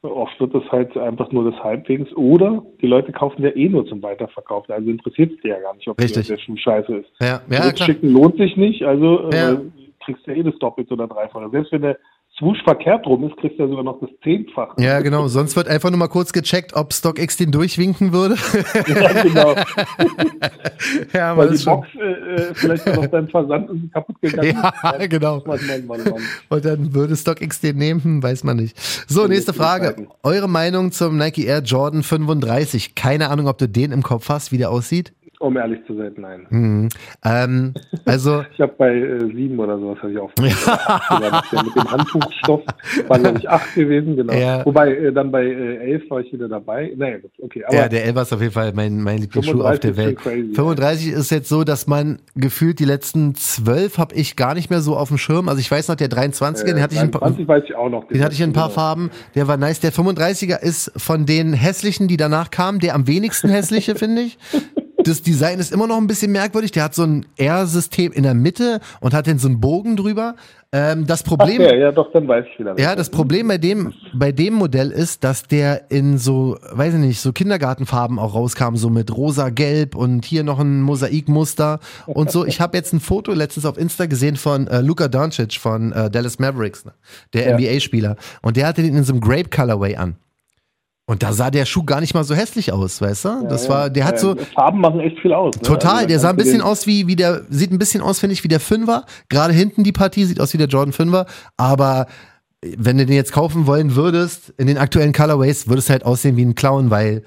oft wird das halt einfach nur das halbwegs oder die Leute kaufen ja eh nur zum Weiterverkaufen. Also interessiert es dir ja gar nicht, ob Richtig. der Schuh scheiße ist. Ja, ja klar. Schicken lohnt sich nicht, also äh, ja. äh, kriegst du ja eh das Doppelt oder Dreifache. Selbst wenn der Swoosh verkehrt rum ist, kriegst du ja sogar noch das Zehnfache. Ja, genau. Sonst wird einfach nur mal kurz gecheckt, ob StockX den durchwinken würde. ja, genau. ja, Weil die Box äh, äh, vielleicht noch beim Versand kaputt gegangen. Ja, genau. Mann, Mann, Mann, Und dann würde StockX den nehmen, hm, weiß man nicht. So, nächste Frage. Eure Meinung zum Nike Air Jordan 35. Keine Ahnung, ob du den im Kopf hast, wie der aussieht? Um ehrlich zu sein, nein. Mhm. Ähm, also Ich habe bei äh, sieben oder sowas hatte ich auch. Ja. mit dem Handtuchstoff war glaube ich acht gewesen, genau. Ja. Wobei äh, dann bei äh, elf war ich wieder dabei. Naja, okay. Ja, der Elfer ist auf jeden Fall mein, mein Lieblingsschuh auf 35 der Welt. schon crazy, 35 ist jetzt so, dass man gefühlt die letzten zwölf habe ich gar nicht mehr so auf dem Schirm. Also ich weiß noch, der 23er, den hatte ich ein paar, 20 weiß ich auch noch. den hatte ich in ein paar Genau. Farben. Der war nice. Der 35er ist von den hässlichen, die danach kamen, der am wenigsten hässliche, finde ich. Das Design ist immer noch ein bisschen merkwürdig. Der hat so ein R-System in der Mitte und hat dann so einen Bogen drüber. Ähm, das Ach, Problem, ja, ja, doch, dann weiß ich wieder. ja, das Problem bei dem, bei dem Modell ist, dass der in so, weiß ich nicht, so Kindergartenfarben auch rauskam, so mit rosa, gelb und hier noch ein Mosaikmuster und so. Ich habe jetzt ein Foto letztens auf Insta gesehen von äh, Luka Doncic von äh, Dallas Mavericks, ne? der Ja. NBA-Spieler. Und der hatte den in so einem Grape Colorway an. Und da sah der Schuh gar nicht mal so hässlich aus, weißt du? Das Ja, war, der hat äh, so, Farben machen echt viel aus. Ne? Total, Also, der sah ein bisschen aus wie, wie der, sieht ein bisschen aus, finde ich, wie der Fünfer. Gerade hinten die Partie sieht aus wie der Jordan Fünfer. Aber wenn du den jetzt kaufen wollen würdest, in den aktuellen Colorways, würdest du halt aussehen wie ein Clown, weil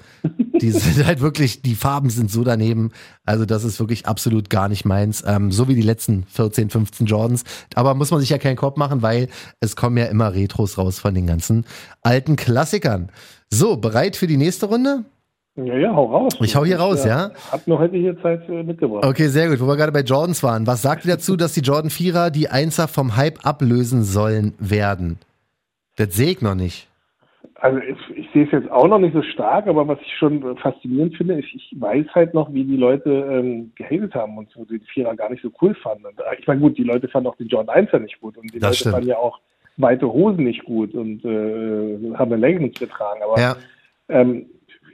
die sind halt wirklich, die Farben sind so daneben. Also das ist wirklich absolut gar nicht meins. Ähm, so wie die letzten 14, 15 Jordans. Aber muss man sich ja keinen Kopf machen, weil es kommen ja immer Retros raus von den ganzen alten Klassikern. So, bereit für die nächste Runde? Ja, ja, hau raus. Ich hau hier raus, ja? Hab noch heute hier Zeit äh, mitgebracht. Okay, sehr gut. Wo wir gerade bei Jordans waren. Was sagt ihr dazu, dass die Jordan 4er die Einser vom Hype ablösen sollen werden? Das sehe ich noch nicht. Also ich, ich sehe es jetzt auch noch nicht so stark, aber was ich schon faszinierend finde, ist, ich weiß halt noch, wie die Leute ähm, gehatet haben und so den Vierer gar nicht so cool fanden. Und, äh, ich meine, gut, die Leute fanden auch den Jordan 1 ja nicht gut und die Das Leute stimmt. fanden ja auch weite Hosen nicht gut und äh, haben eine Leggings getragen. Aber Ja, ähm,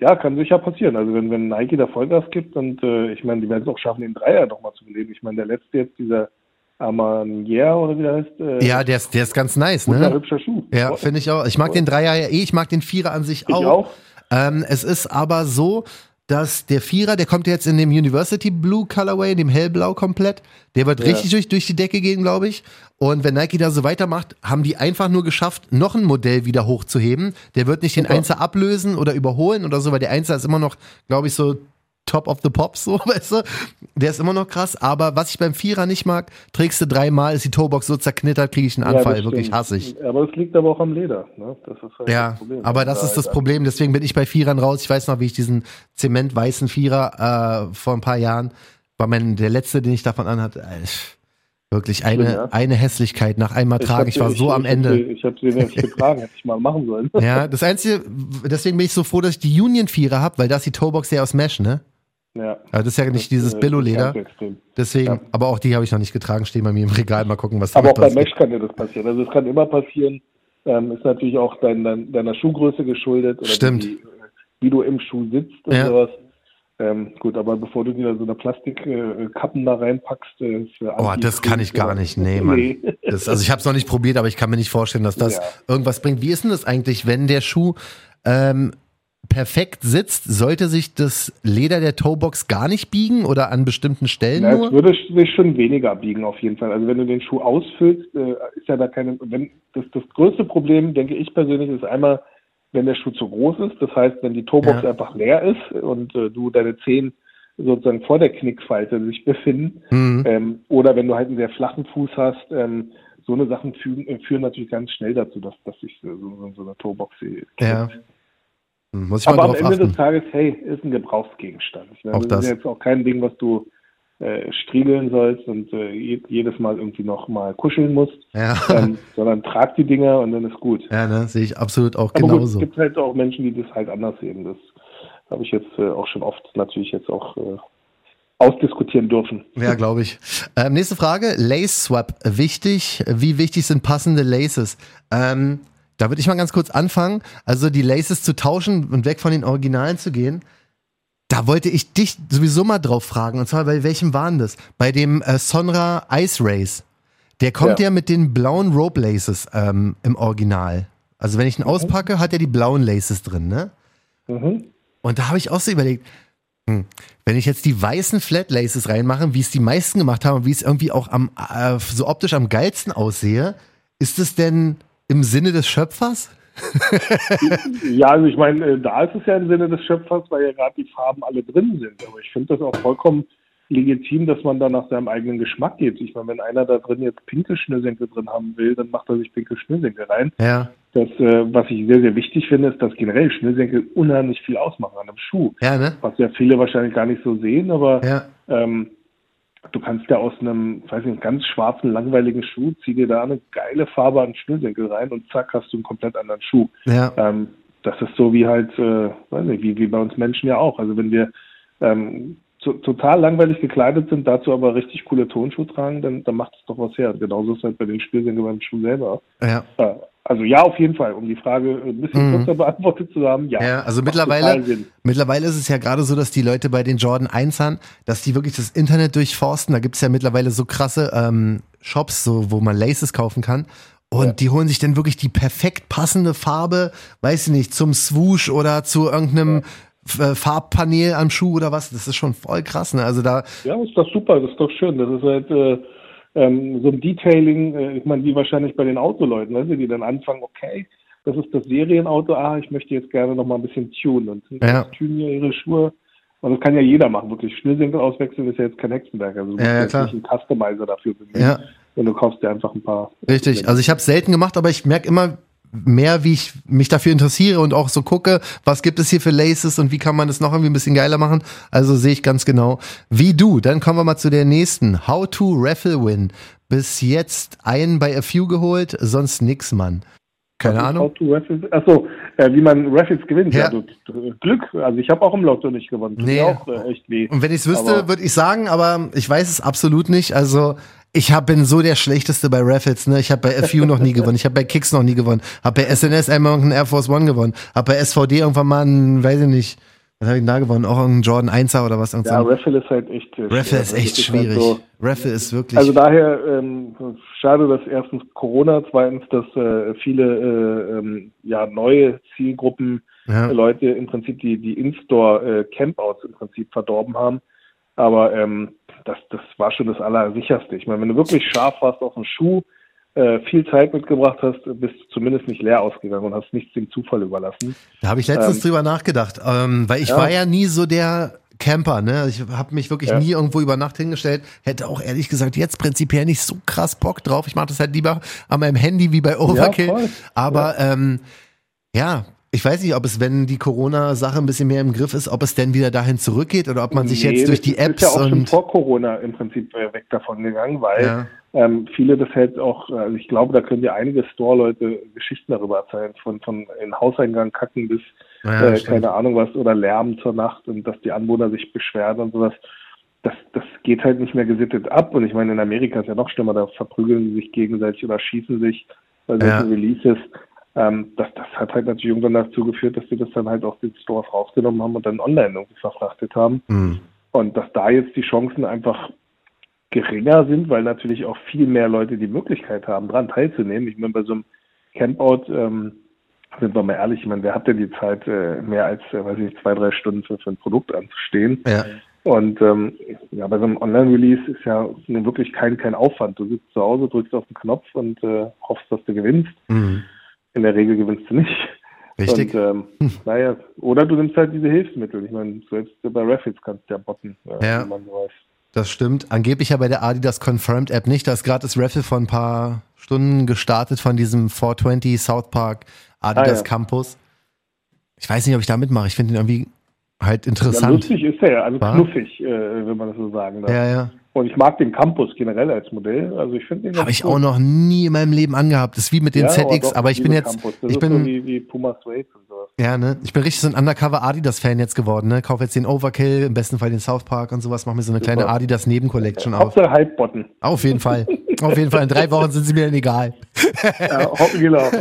ja, kann sicher passieren. Also wenn, wenn Nike da Vollgas gibt und äh, ich meine, die werden es auch schaffen, den Dreier nochmal zu beleben. Ich meine, der letzte jetzt, dieser Armanier oder wie der heißt, äh, ja der, ist, der ist ganz nice, ne? hübscher Schuh. Ja, finde ich auch. Ich mag den Dreier ja eh, ich mag den Vierer an sich Ich auch. auch. Ähm, es ist aber so, dass der Vierer, der kommt jetzt in dem University Blue Colorway, in dem hellblau komplett. Der wird Ja. richtig durch, durch die Decke gehen, glaube ich. Und wenn Nike da so weitermacht, haben die einfach nur geschafft, noch ein Modell wieder hochzuheben. Der wird nicht den Super. Einser ablösen oder überholen oder so, weil der Einser ist immer noch, glaube ich, so Top of the Pops, so, weißt du? Der ist immer noch krass, aber was ich beim Vierer nicht mag, trägst du dreimal, ist die Toebox so zerknittert, kriege ich einen Ja, Anfall, das wirklich ich. Aber es liegt aber auch am Leder. Ne? Das ist halt Ja, das Problem. aber das Da ist das halt Problem. Deswegen bin ich bei Vierern raus. Ich weiß noch, wie ich diesen zementweißen Vierer äh, vor ein paar Jahren war mein der letzte, den ich davon anhatte. Äh, wirklich eine Ja. eine Hässlichkeit nach einmal Ich tragen. Ich war sie- so am ich, Ende. Ich habe sie nicht getragen, hätte ich mal machen sollen. Ja, das einzige, deswegen bin ich so froh, dass ich die Union Vierer habe, weil da ist die Toebox ja aus Mesh, ne? Ja. Aber das ist ja nicht dieses äh, Billo-Leder. Deswegen, Ja. aber auch die habe ich noch nicht getragen, stehen bei mir im Regal. Mal gucken, was Aber auch bei passiert. Mesh kann dir das passieren. Also es kann immer passieren. Ähm, ist natürlich auch dein, dein, deiner Schuhgröße geschuldet. Oder Stimmt. Wie, wie du im Schuh sitzt und Ja. sowas. Ähm, gut, aber bevor du dir so eine Plastikkappen äh, da reinpackst, äh, Oh, das kann ich gar nicht. Nee, Mann. Das, also ich habe es noch nicht probiert, aber ich kann mir nicht vorstellen, dass das Ja. irgendwas bringt. Wie ist denn das eigentlich, wenn der Schuh ähm, perfekt sitzt? Sollte sich das Leder der Toebox gar nicht biegen oder an bestimmten Stellen Ja, es nur? würde sich schon weniger biegen auf jeden Fall. Also wenn du den Schuh ausfüllst, äh, ist ja da keine. Wenn das, das größte Problem, denke ich persönlich, ist einmal, wenn der Schuh zu groß ist. Das heißt, wenn die Toebox Ja. einfach leer ist und äh, du deine Zehen sozusagen vor der Knickfalte sich befinden, Mhm. ähm, oder wenn du halt einen sehr flachen Fuß hast, ähm, so eine Sachen führen, äh, führen natürlich ganz schnell dazu, dass, dass sich so, so, so eine Toebox knickt. Ja. Muss ich mal Aber am drauf Ende des achten. Tages, hey, ist ein Gebrauchsgegenstand. Meine, Auch das, das. ist jetzt auch kein Ding, was du äh, striegeln sollst und äh, je, jedes Mal irgendwie noch mal kuscheln musst, Ja. ähm, sondern trag die Dinger und dann ist gut. ja, ne, sehe ich absolut auch Aber genauso. es gibt halt auch Menschen, die das halt anders sehen. Das habe ich jetzt äh, auch schon oft natürlich jetzt auch äh, ausdiskutieren dürfen. Ja, glaube ich. Ähm, nächste Frage. Lace Swap. Wichtig. Wie wichtig sind passende Laces? Ähm, da würde ich mal ganz kurz anfangen. Also die Laces zu tauschen und weg von den Originalen zu gehen. Da wollte ich dich sowieso mal drauf fragen. Und zwar bei welchem waren das? Bei dem äh, Sonra Ice Race. Der kommt ja, Ja. mit den blauen Rope Laces ähm, im Original. Also wenn ich ihn auspacke, hat er die blauen Laces drin, ne? Mhm. Und da habe ich auch so überlegt, hm, wenn ich jetzt die weißen Flat Laces reinmache, wie es die meisten gemacht haben und wie es irgendwie auch am, äh, so optisch am geilsten aussehe, ist es denn im Sinne des Schöpfers? ja, also ich meine, äh, da ist es ja im Sinne des Schöpfers, weil ja gerade die Farben alle drin sind. Aber ich finde das auch vollkommen legitim, dass man da nach seinem eigenen Geschmack geht. Ich meine, wenn einer da drin jetzt pinke Schnürsenkel drin haben will, dann macht er sich pinke Schnürsenkel rein. Ja. Das, äh, was ich sehr, sehr wichtig finde, ist, dass generell Schnürsenkel unheimlich viel ausmachen an einem Schuh. Ja, ne? Was ja viele wahrscheinlich gar nicht so sehen, aber Ja. ähm, du kannst ja aus einem, weiß nicht, ganz schwarzen, langweiligen Schuh, zieh dir da eine geile Farbe an den Schnürsenkel rein und zack, hast du einen komplett anderen Schuh. Ja. Ähm, das ist so wie halt, äh, weiß nicht, wie, wie bei uns Menschen ja auch. Also wenn wir ähm, to total langweilig gekleidet sind, dazu aber richtig coole Tonschuhe tragen, dann, dann macht es doch was her. Und genauso ist halt bei den Schnürsenkeln beim Schuh selber. Ja. Äh, also ja, auf jeden Fall, um die Frage ein bisschen Mhm. kürzer beantwortet zu haben, ja. Ja, also mittlerweile, mittlerweile ist es ja gerade so, dass die Leute bei den Jordan 1ern, dass die wirklich das Internet durchforsten. Da gibt's ja mittlerweile so krasse ähm, Shops, so, wo man Laces kaufen kann. Und Ja. die holen sich dann wirklich die perfekt passende Farbe, weiß ich nicht, zum Swoosh oder zu irgendeinem F- äh, Farbpanel am Schuh oder was. Das ist schon voll krass, ne? Also da, Ja, ist doch super, das ist doch schön. Das ist halt äh, ähm, so ein Detailing, äh, ich meine, wie wahrscheinlich bei den Autoleuten, weißt du, die dann anfangen, okay, das ist das Serienauto, ah, ich möchte jetzt gerne noch mal ein bisschen tunen und Ja. tunen ja ihre Schuhe. Und das kann ja jeder machen, wirklich. Schnürsenkel auswechseln ist ja jetzt kein Hexenwerk. Also du Ja, ja, musst jetzt nicht einen Customizer dafür bemühen. ja, Und du kaufst dir einfach ein paar. richtig. Also ich habe selten gemacht, aber ich merke immer mehr, wie ich mich dafür interessiere und auch so gucke, was gibt es hier für Laces und wie kann man das noch irgendwie ein bisschen geiler machen. Also sehe ich ganz genau wie du. Dann kommen wir mal zu der nächsten. How to Raffle Win. Bis jetzt einen bei A Few geholt, sonst nix, Mann. Keine Ahnung. How to Raffles? Achso, äh, wie man Raffles gewinnt. Ja. Du, Glück. Also ich habe auch im Lotto nicht gewonnen. Tut Nee. auch äh, echt weh. Und wenn ich es wüsste, würde ich sagen, aber ich weiß es absolut nicht. Also ich hab, bin so der Schlechteste bei Raffles. Ne? Ich habe bei Few noch nie gewonnen. Ich habe bei Kicks noch nie gewonnen. Habe bei SNS einmal einen Air Force One gewonnen. Habe bei SVD irgendwann mal einen, weiß ich nicht, was habe ich denn da gewonnen? Auch einen Jordan 1er oder was? So Ja, Raffle ist halt echt. Äh, Raffle ist Also echt halt schwierig. so- Raffle ist wirklich. Also daher ähm, schade, dass erstens Corona, zweitens, dass äh, viele äh, ähm, ja neue Zielgruppen ja. Leute im Prinzip die die In-Store äh, im Prinzip verdorben haben. Aber ähm, das das war schon das Allersicherste. Ich meine, wenn du wirklich scharf warst auf den Schuh, äh, viel Zeit mitgebracht hast, bist du zumindest nicht leer ausgegangen und hast nichts dem Zufall überlassen. Da habe ich letztens Ähm, drüber nachgedacht, ähm, weil ich ja. war ja nie so der Camper, ne? Ich habe mich wirklich Ja. nie irgendwo über Nacht hingestellt. Hätte auch ehrlich gesagt jetzt prinzipiell nicht so krass Bock drauf. Ich mache das halt lieber an meinem Handy wie bei Overkill. voll. Aber ähm, ja, ich weiß nicht, ob es, wenn die Corona-Sache ein bisschen mehr im Griff ist, ob es denn wieder dahin zurückgeht oder ob man sich Nee, jetzt durch das die Apps ist ja auch schon vor Corona im Prinzip äh, weg davon gegangen, weil ja, ähm, viele das halt auch, also ich glaube, da können dir einige Store-Leute Geschichten darüber erzählen, von, von in Hauseingang kacken bis ja, äh, keine Ahnung was oder Lärm zur Nacht und dass die Anwohner sich beschweren und sowas. Das, das geht halt nicht mehr gesittet ab. Und ich meine, in Amerika ist ja noch schlimmer, da verprügeln sie sich gegenseitig oder schießen sich bei solchen Ja. Releases. Ähm, das, das hat halt natürlich irgendwann dazu geführt, dass sie das dann halt aus den Stores rausgenommen haben und dann online irgendwie verfrachtet haben. Hm. Und dass da jetzt die Chancen einfach geringer sind, weil natürlich auch viel mehr Leute die Möglichkeit haben, dran teilzunehmen. Ich meine, bei so einem Campout, ähm, sind wir mal ehrlich, ich meine, wer hat denn die Zeit, äh, mehr als, äh, weiß ich nicht, zwei, drei Stunden für, für ein Produkt anzustehen? ja, Und ähm, ja, bei so einem Online-Release ist ja nun wirklich kein, kein Aufwand. Du sitzt zu Hause, drückst auf den Knopf und äh, hoffst, dass du gewinnst. hm. In der Regel gewinnst du nicht. richtig. Und ähm, naja, oder du nimmst halt diese Hilfsmittel. Ich meine, selbst bei Raffles kannst du ja botten, äh, Ja. wie man weiß. Das stimmt. Angeblich ja bei der Adidas Confirmed App nicht. Da ist gerade das Raffle vor ein paar Stunden gestartet von diesem 420 South Park Adidas Ah, ja. Campus. Ich weiß nicht, ob ich da mitmache. Ich finde ihn irgendwie halt Ja, interessant. lustig ist er ja, also War? knuffig, äh, wenn man das so sagen darf. Ja, ja. Und ich mag den Campus generell als Modell. Also ich finde Habe ich gut. auch noch nie in meinem Leben angehabt. Das ist wie mit den Ja, ZX, doch, aber ich bin jetzt, Campus. Das ich ist so bin, wie, wie Puma Suede. Ja, ne, ich bin richtig so ein Undercover Adidas Fan jetzt geworden, ne. Kauf jetzt den Overkill, im besten Fall den South Park und sowas, mach mir so eine kleine Adidas Nebenkollektion auf. Hauptsache Hypebotten. Auf jeden Fall. Auf jeden Fall. In drei Wochen sind sie mir dann egal. Ja, genau.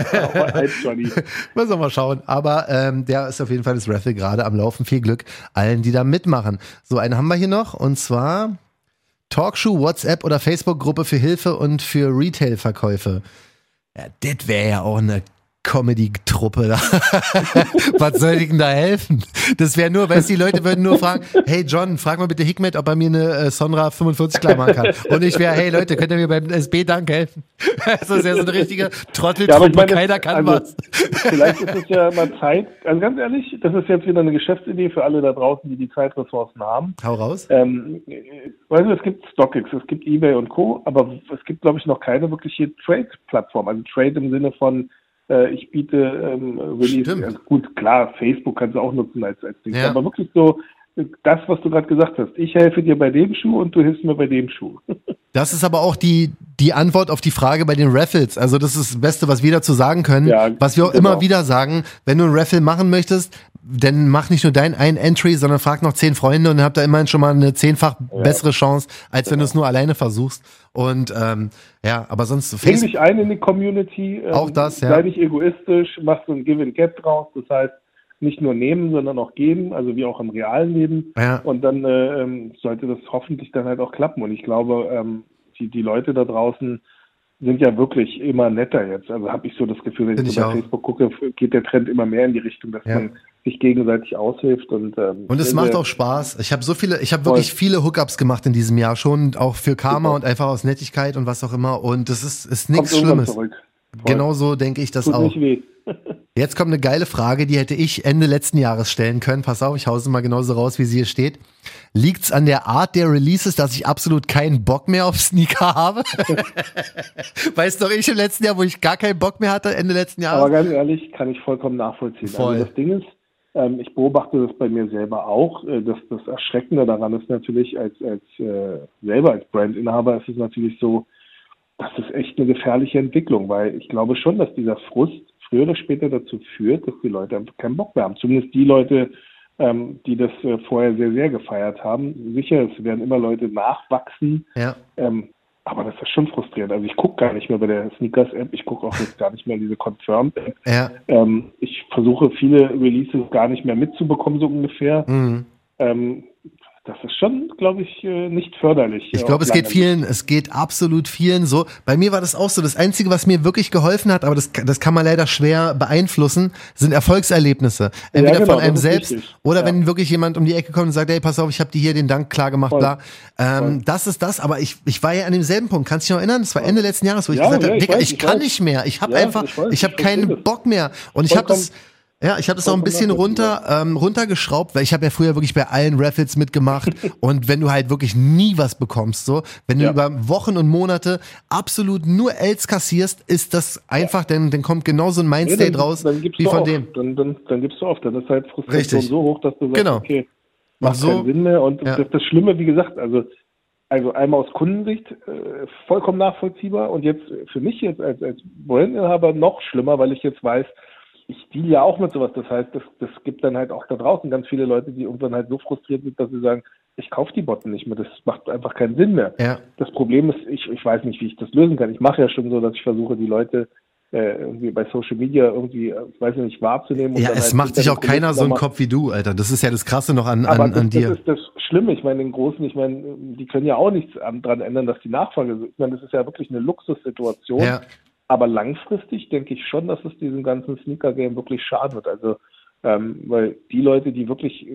Johnny. Müssen wir mal schauen. Aber ähm, der ist auf jeden Fall das Raffle gerade am Laufen. Viel Glück allen, die da mitmachen. So, einen haben wir hier noch und zwar Talkshow, WhatsApp oder Facebook-Gruppe für Hilfe und für Retail-Verkäufe. Ja, das wäre ja auch eine Comedy-Truppe da. Was soll ich denn da helfen? Das wäre nur, weißt du, die Leute würden nur fragen, hey John, frag mal bitte Hikmet, ob er mir eine äh, Sonra 45 klar machen kann. Und ich wäre, hey Leute, könnt ihr mir beim SB-Dank helfen? Also, das ist ja so eine richtige Trotteltruppe, ja, meine, keiner kann also, was. Vielleicht ist es ja mal Zeit, also ganz ehrlich, das ist jetzt wieder eine Geschäftsidee für alle da draußen, die die Zeitressourcen haben. Hau raus. Ähm, weißt du, es gibt StockX, es gibt Ebay und Co., aber es gibt, glaube ich, noch keine wirkliche Trade-Plattform, also Trade im Sinne von ich biete ähm, Release, also gut, klar, Facebook kannst du auch nutzen als, als Ding, ja. aber wirklich so das, was du gerade gesagt hast. Ich helfe dir bei dem Schuh und du hilfst mir bei dem Schuh. Das ist aber auch die, die Antwort auf die Frage bei den Raffles. Also das ist das Beste, was wir dazu sagen können. Ja, was wir auch genau. immer wieder sagen, wenn du ein Raffle machen möchtest, dann mach nicht nur dein ein Entry, sondern frag noch zehn Freunde und habt da immerhin schon mal eine zehnfach ja. bessere Chance, als wenn du es nur alleine versuchst. Und ähm, ja, aber sonst. Bring dich ein in die Community. Ähm, auch das, ja. Sei nicht egoistisch, mach so ein Give and Get draus. Das heißt, nicht nur nehmen, sondern auch geben, also wie auch im realen Leben. Ja. Und dann äh, ähm, sollte das hoffentlich dann halt auch klappen. Und ich glaube, ähm, die, die Leute da draußen sind ja wirklich immer netter jetzt. Also habe ich so das Gefühl, wenn Find ich so bei. Facebook gucke, geht der Trend immer mehr in die Richtung, dass ja. man sich gegenseitig aushilft und ähm, und es macht auch Spaß. Ich habe so viele, ich habe wirklich viele Hookups gemacht in diesem Jahr schon, auch für Karma Super. und einfach aus Nettigkeit und was auch immer. Und das ist ist nichts Schlimmes. Genau so denke ich das Tut auch. Jetzt kommt eine geile Frage, die hätte ich Ende letzten Jahres stellen können. Pass auf, ich hause mal genauso raus, wie sie hier steht. Liegt's an der Art der Releases, dass ich absolut keinen Bock mehr auf Sneaker habe? weißt doch ich im letzten Jahr, wo ich gar keinen Bock mehr hatte, Ende letzten Jahres? Aber ganz ehrlich, kann ich vollkommen nachvollziehen. Also Voll. Also das Ding ist, ähm, ich beobachte das bei mir selber auch. Äh, das, das Erschreckende daran ist natürlich, als, als äh, selber als Brandinhaber ist es natürlich so, das ist echt eine gefährliche Entwicklung, weil ich glaube schon, dass dieser Frust früher oder später dazu führt, dass die Leute einfach keinen Bock mehr haben. Zumindest die Leute, ähm, die das äh, vorher sehr, sehr gefeiert haben. Sicher, es werden immer Leute nachwachsen. Ja. Ähm, aber das ist schon frustrierend. Also ich gucke gar nicht mehr bei der Sneakers-App, ich gucke auch jetzt gar nicht mehr diese Confirmed-App. Ja. Ähm, ich versuche viele Releases gar nicht mehr mitzubekommen, so ungefähr. Mhm. Ähm, das ist schon, glaube ich, äh, nicht förderlich. Ich glaube, es geht vielen, es geht absolut vielen so. Bei mir war das auch so. Das Einzige, was mir wirklich geholfen hat, aber das, das kann man leider schwer beeinflussen, sind Erfolgserlebnisse. Entweder ja, genau, von einem selbst wichtig. oder ja. wenn wirklich jemand um die Ecke kommt und sagt, hey, pass auf, ich habe dir hier den Dank klar gemacht, Voll. bla. Ähm, das ist das, aber ich, ich war ja an demselben Punkt. Kannst du dich noch erinnern? Das war Ende letzten Jahres, wo ich gesagt habe, ich, ich, kann weiß. nicht mehr. Ich habe einfach, ich, ich habe keinen Bock mehr. Und ich habe das ja, ich habe das auch ein bisschen runter ähm, runtergeschraubt, weil ich habe ja früher wirklich bei allen Raffles mitgemacht und wenn du halt wirklich nie was bekommst, so, wenn du ja. über Wochen und Monate absolut nur Els kassierst, ist das einfach, ja. denn dann kommt genau so ein Mindstate ja, dann, raus dann wie von auf. dem. Dann, dann, dann gibst du auf, dann ist halt Frustration Richtig. so hoch, dass du sagst, genau. okay, macht so, keinen Sinn mehr und das, das Schlimme, wie gesagt, also also einmal aus Kundensicht äh, vollkommen nachvollziehbar und jetzt für mich jetzt als, als Brandinhaber noch schlimmer, weil ich jetzt weiß, ich deal ja auch mit sowas. Das heißt, das, das gibt dann halt auch da draußen ganz viele Leute, die irgendwann halt so frustriert sind, dass sie sagen, ich kaufe die Botten nicht mehr. Das macht einfach keinen Sinn mehr. Ja. Das Problem ist, ich, ich weiß nicht, wie ich das lösen kann. Ich mache ja schon so, dass ich versuche, die Leute äh, irgendwie bei Social Media irgendwie, äh, ich weiß nicht, wahrzunehmen. Ja, es halt macht sich auch keiner so einen Kopf wie du, Alter. Das ist ja das Krasse noch an, an, an das, dir. Das ist das Schlimme. Ich meine, den Großen, ich meine, die können ja auch nichts daran ändern, dass die Nachfrage, ich meine, das ist ja wirklich eine Luxussituation. Ja aber langfristig denke ich schon, dass es diesem ganzen Sneaker-Game wirklich schadet. Also, ähm, weil die Leute, die wirklich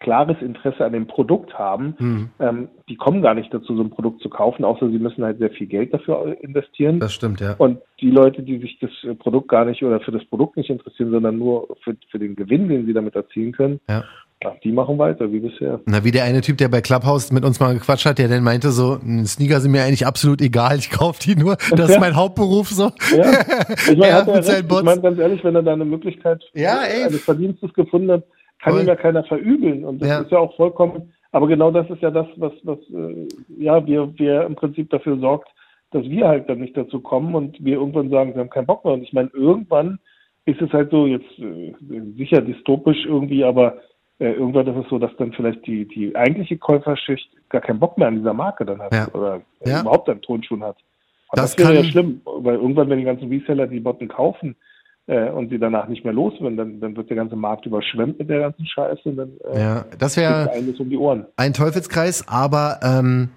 klares Interesse an dem Produkt haben, mhm. ähm, die kommen gar nicht dazu, so ein Produkt zu kaufen, außer sie müssen halt sehr viel Geld dafür investieren. Das stimmt, ja. Und die Leute, die sich das Produkt gar nicht oder für das Produkt nicht interessieren, sondern nur für, für den Gewinn, den sie damit erzielen können, ja. Ja, die machen weiter, wie bisher. Na, wie der eine Typ, der bei Clubhouse mit uns mal gequatscht hat, der dann meinte so, Sneaker sind mir eigentlich absolut egal, ich kaufe die nur, das ist mein Hauptberuf so. Ja, ich meine, ja, ich mein, ganz ehrlich, wenn er da eine Möglichkeit ja, ey. eines Verdienstes gefunden hat, kann Voll. ihm ja keiner verübeln und das ja. ist ja auch vollkommen, aber genau das ist ja das, was, was äh, ja, wir, wir im Prinzip dafür sorgt, dass wir halt dann nicht dazu kommen und wir irgendwann sagen, wir haben keinen Bock mehr und ich meine, irgendwann ist es halt so, jetzt äh, sicher dystopisch irgendwie, aber äh, irgendwann ist es so, dass dann vielleicht die, die eigentliche Käuferschicht gar keinen Bock mehr an dieser Marke dann hat ja. oder ja. überhaupt einen Tonschuh hat. Und das, das wäre ja schlimm, weil irgendwann, wenn die ganzen Reseller die Botten kaufen äh, und sie danach nicht mehr los dann, dann wird der ganze Markt überschwemmt mit der ganzen Scheiße. Und dann, äh, ja, das wäre um die Ohren. ein Teufelskreis, aber ähm,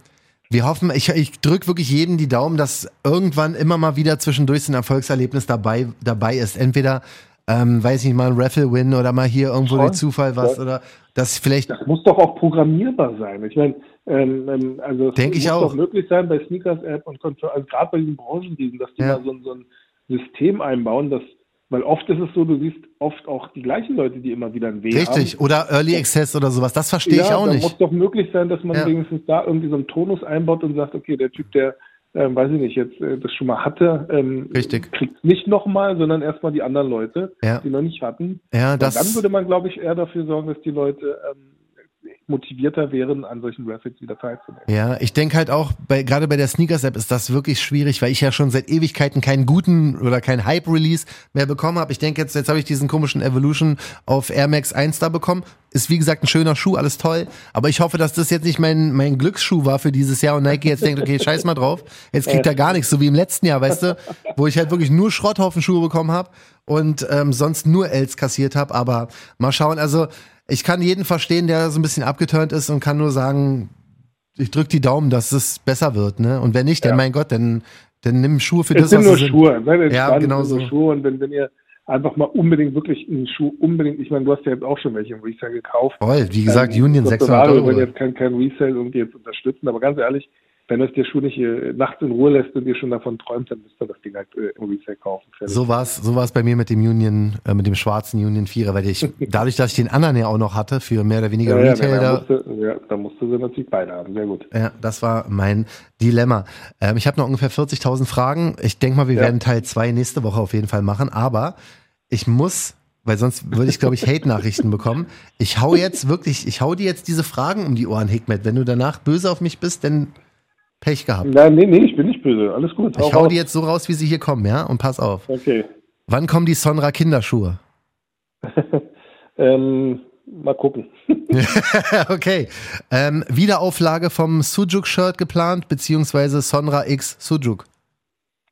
Wir hoffen, ich, ich drücke wirklich jedem die Daumen, dass irgendwann immer mal wieder zwischendurch so ein Erfolgserlebnis dabei, dabei ist. Entweder, ähm, weiß ich nicht, mal ein Raffle-Win oder mal hier irgendwo durch Zufall was Voll. oder das vielleicht. Das muss doch auch programmierbar sein. Ich meine, ähm, ähm, also es muss ich auch. doch möglich sein bei Sneakers App und also gerade bei diesen Branchendiensten, dass die Ja. mal so, ein- so ein System einbauen, dass weil oft ist es so, du siehst oft auch die gleichen Leute, die immer wieder ein W Richtig. haben. Oder Early Access oder sowas. Das verstehe ich ja, auch da nicht. muss doch möglich sein, dass man Ja. wenigstens da irgendwie so einen Tonus einbaut und sagt, okay, der Typ, der, ähm, weiß ich nicht, jetzt äh, das schon mal hatte, ähm, Richtig. kriegt nicht nochmal, sondern erstmal die anderen Leute, Ja. die noch nicht hatten. Ja, Und dann das. würde man, glaube ich, eher dafür sorgen, dass die Leute ähm, motivierter wären, an solchen Graphics wieder teilzunehmen. Ja, ich denke halt auch, bei, gerade bei der Sneakers-App ist das wirklich schwierig, weil ich ja schon seit Ewigkeiten keinen guten oder keinen Hype-Release mehr bekommen habe. Ich denke jetzt, jetzt habe ich diesen komischen Evolution auf Air Max 1 da bekommen. Ist wie gesagt ein schöner Schuh, alles toll. Aber ich hoffe, dass das jetzt nicht mein, mein Glücksschuh war für dieses Jahr und Nike jetzt denkt, okay, scheiß mal drauf. Jetzt kriegt er gar nichts, so wie im letzten Jahr, weißt du, wo ich halt wirklich nur Schrotthaufen-Schuhe bekommen habe und ähm, sonst nur Els kassiert habe. Aber mal schauen, also ich kann jeden verstehen, der so ein bisschen abgeturnt ist und kann nur sagen, ich drück die Daumen, dass es besser wird, ne? Und wenn nicht, dann Ja. mein Gott, dann, dann nimm Schuhe für Es das, sind was nur sind. Schuhe, ne? Ja, genau es sind nur so. Schuhe und wenn, wenn ihr einfach mal unbedingt wirklich einen Schuh unbedingt, ich meine, du hast ja jetzt auch schon welche im Resale gekauft. Voll, wie gesagt, Ähm, Union Gott 600 bewahre, Wir wollen Euro. jetzt kein, kein Resale irgendwie jetzt unterstützen, aber ganz ehrlich, wenn euch der Schuh nicht äh, nachts in Ruhe lässt und ihr schon davon träumt, dann müsst ihr das Ding halt äh, im Resale kaufen. Fertig. So war's, so war's bei mir mit dem Union, äh, mit dem schwarzen Union 4er, weil ich, dadurch, dass ich den anderen ja auch noch hatte, für mehr oder weniger ja, ja, Retail, da, da, musste, ja, da musst du sie natürlich beide haben. Sehr gut. Ja, das war mein Dilemma. Ähm, ich habe noch ungefähr 40.000 Fragen. Ich denke mal, wir Ja. werden Teil 2 nächste Woche auf jeden Fall machen. Aber ich muss, weil sonst würde ich, glaube ich, Hate-Nachrichten bekommen. Ich hau jetzt wirklich, ich hau dir jetzt diese Fragen um die Ohren, Hikmet. Wenn du danach böse auf mich bist, dann Pech gehabt. Nein, nee, nee, ich bin nicht böse. Alles gut. Ich hau raus. die jetzt so raus, wie sie hier kommen, ja? Und pass auf. Okay. Wann kommen die Sonra Kinderschuhe? ähm, mal gucken. okay. Ähm, Wiederauflage vom Sujuk-Shirt geplant, beziehungsweise Sonra X Sujuk.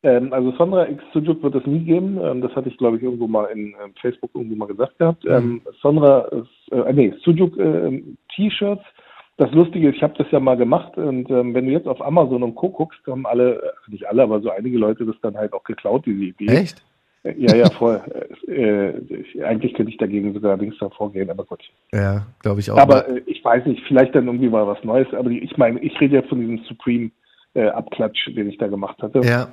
Ähm, also Sonra X Sujuk wird es nie geben. Ähm, das hatte ich, glaube ich, irgendwo mal in ähm, Facebook irgendwo mal gesagt gehabt. Mhm. Ähm, Sonra, ist, äh, nee, Sujuk äh, T-Shirts. Das Lustige ist, ich habe das ja mal gemacht und ähm, wenn du jetzt auf Amazon und Co. guckst, haben alle, äh, nicht alle, aber so einige Leute das dann halt auch geklaut, diese Idee. Echt? Äh, Ja, ja, voll. äh, ich, eigentlich könnte ich dagegen sogar links davor gehen, aber gut. Ja, glaube ich auch. Aber äh, ich weiß nicht, vielleicht dann irgendwie mal was Neues. Aber ich meine, ich rede ja von diesem Supreme äh, Abklatsch, den ich da gemacht hatte. Ja.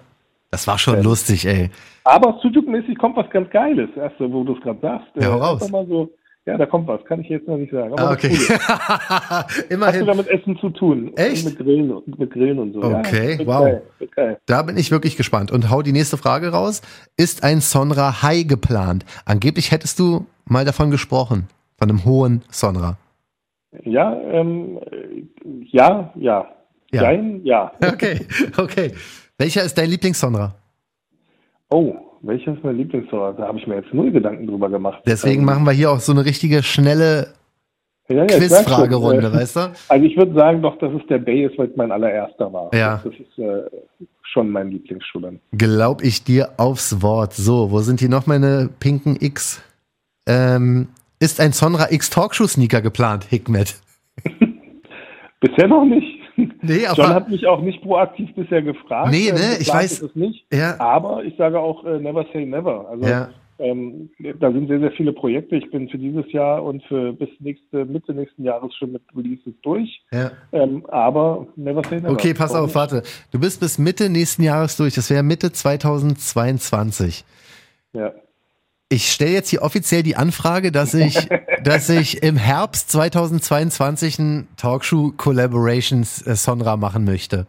Das war schon Ähm, lustig, ey. Aber Sujuk-mäßig kommt was ganz Geiles, erst wo du es gerade sagst. Ja, hau Äh, raus. Mal so, ja, da kommt was, kann ich jetzt noch nicht sagen. Aber Ah, das okay. Coole. Hast du Immerhin. damit Essen zu tun? Echt? Und mit Grillen, und- mit Grillen und so. Okay, ja, wow. Geil, wird geil. Da bin ich wirklich gespannt. Und hau die nächste Frage raus. Ist ein Sonra High geplant? Angeblich hättest du mal davon gesprochen. Von einem hohen Sonra. Ja, ähm, äh, ja, ja. Ja. Nein, ja. Okay, okay. Welcher ist dein Lieblings-Sonra? Oh, welcher ist mein Lieblingssorte? Da habe ich mir jetzt null Gedanken drüber gemacht. Deswegen Ähm, machen wir hier auch so eine richtige schnelle ja, ja, Quizfragerunde, äh, weißt du? Also ich würde sagen doch, dass es der Bay ist, weil es mein allererster war. Ja. Das ist äh, schon mein Lieblingsschuh dann. Glaub ich dir aufs Wort. So, wo sind hier noch meine pinken X? Ähm, ist ein Sonra X Talkshoe-Sneaker geplant, Hikmet? Bisher noch nicht. Nee, John aber. hat mich auch nicht proaktiv bisher gefragt. Nee, Ähm, ne, ich weiß- es nicht. Ja. Aber ich sage auch äh, never say never. Also Ja. ähm, da sind sehr, sehr viele Projekte. Ich bin für dieses Jahr und für bis nächste, Mitte nächsten Jahres schon mit Releases durch. Ja. Ähm, aber never say never. Okay, pass auf, warte. Du bist bis Mitte nächsten Jahres durch. Das wäre Mitte 2022. nicht? Ja. Ich stelle jetzt hier offiziell die Anfrage, dass ich, dass ich im Herbst 2022 ein Talkshow Collaborations äh, Sonra machen möchte.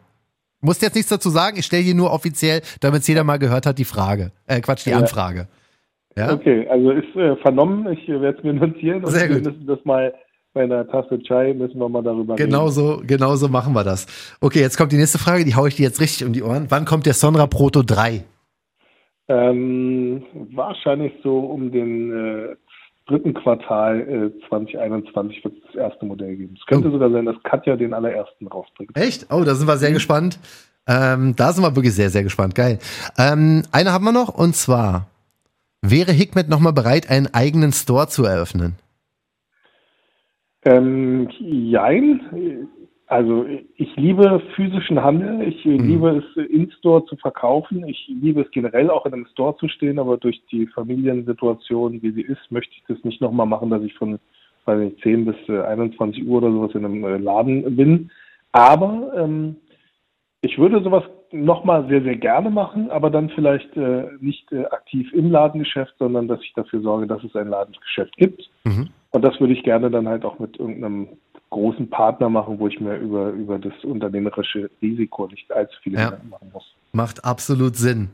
Musst jetzt nichts dazu sagen, ich stelle hier nur offiziell, damit es jeder mal gehört hat, die Frage. Äh, Quatsch, die Ja. Anfrage. Ja? Okay, also ist äh, vernommen. Ich äh, werde es mir notieren und Sehr wir gut. müssen das mal bei einer Tasse Chai müssen wir mal darüber Genau reden. so, genau so machen wir das. Okay, jetzt kommt die nächste Frage, die haue ich dir jetzt richtig um die Ohren. Wann kommt der Sonra Proto 3? Ähm, wahrscheinlich so um den äh, dritten Quartal äh, 2021 wird es das erste Modell geben. Es könnte Oh. sogar sein, dass Katja den allerersten rausbringt. Echt? Oh, da sind wir sehr gespannt. Ähm, da sind wir wirklich sehr, sehr gespannt. Geil. Ähm, eine haben wir noch und zwar, wäre Hikmet nochmal bereit, einen eigenen Store zu eröffnen? Ähm, jein. Also ich liebe physischen Handel, ich mhm. liebe es in-Store zu verkaufen, ich liebe es generell auch in einem Store zu stehen, aber durch die Familiensituation, wie sie ist, möchte ich das nicht nochmal machen, dass ich von weiß nicht, 10 bis 21 Uhr oder sowas in einem Laden bin. Aber ähm, ich würde sowas nochmal sehr, sehr gerne machen, aber dann vielleicht äh, nicht äh, aktiv im Ladengeschäft, sondern dass ich dafür sorge, dass es ein Ladengeschäft gibt. Mhm. Und das würde ich gerne dann halt auch mit irgendeinem großen Partner machen, wo ich mir über, über das unternehmerische Risiko nicht allzu viele ja. Gedanken machen muss. Macht absolut Sinn.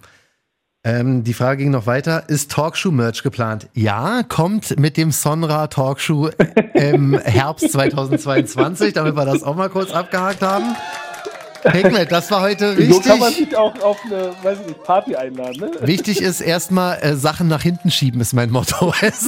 Ähm, die Frage ging noch weiter. Ist Talkshow-Merch geplant? Ja, kommt mit dem Sonra Talkshow im Herbst 2022, damit wir das auch mal kurz abgehakt haben. Hegmet, das war heute richtig. So kann man sich auch auf eine, weiß ich nicht, Party einladen. Ne? Wichtig ist erstmal äh, Sachen nach hinten schieben, ist mein Motto. das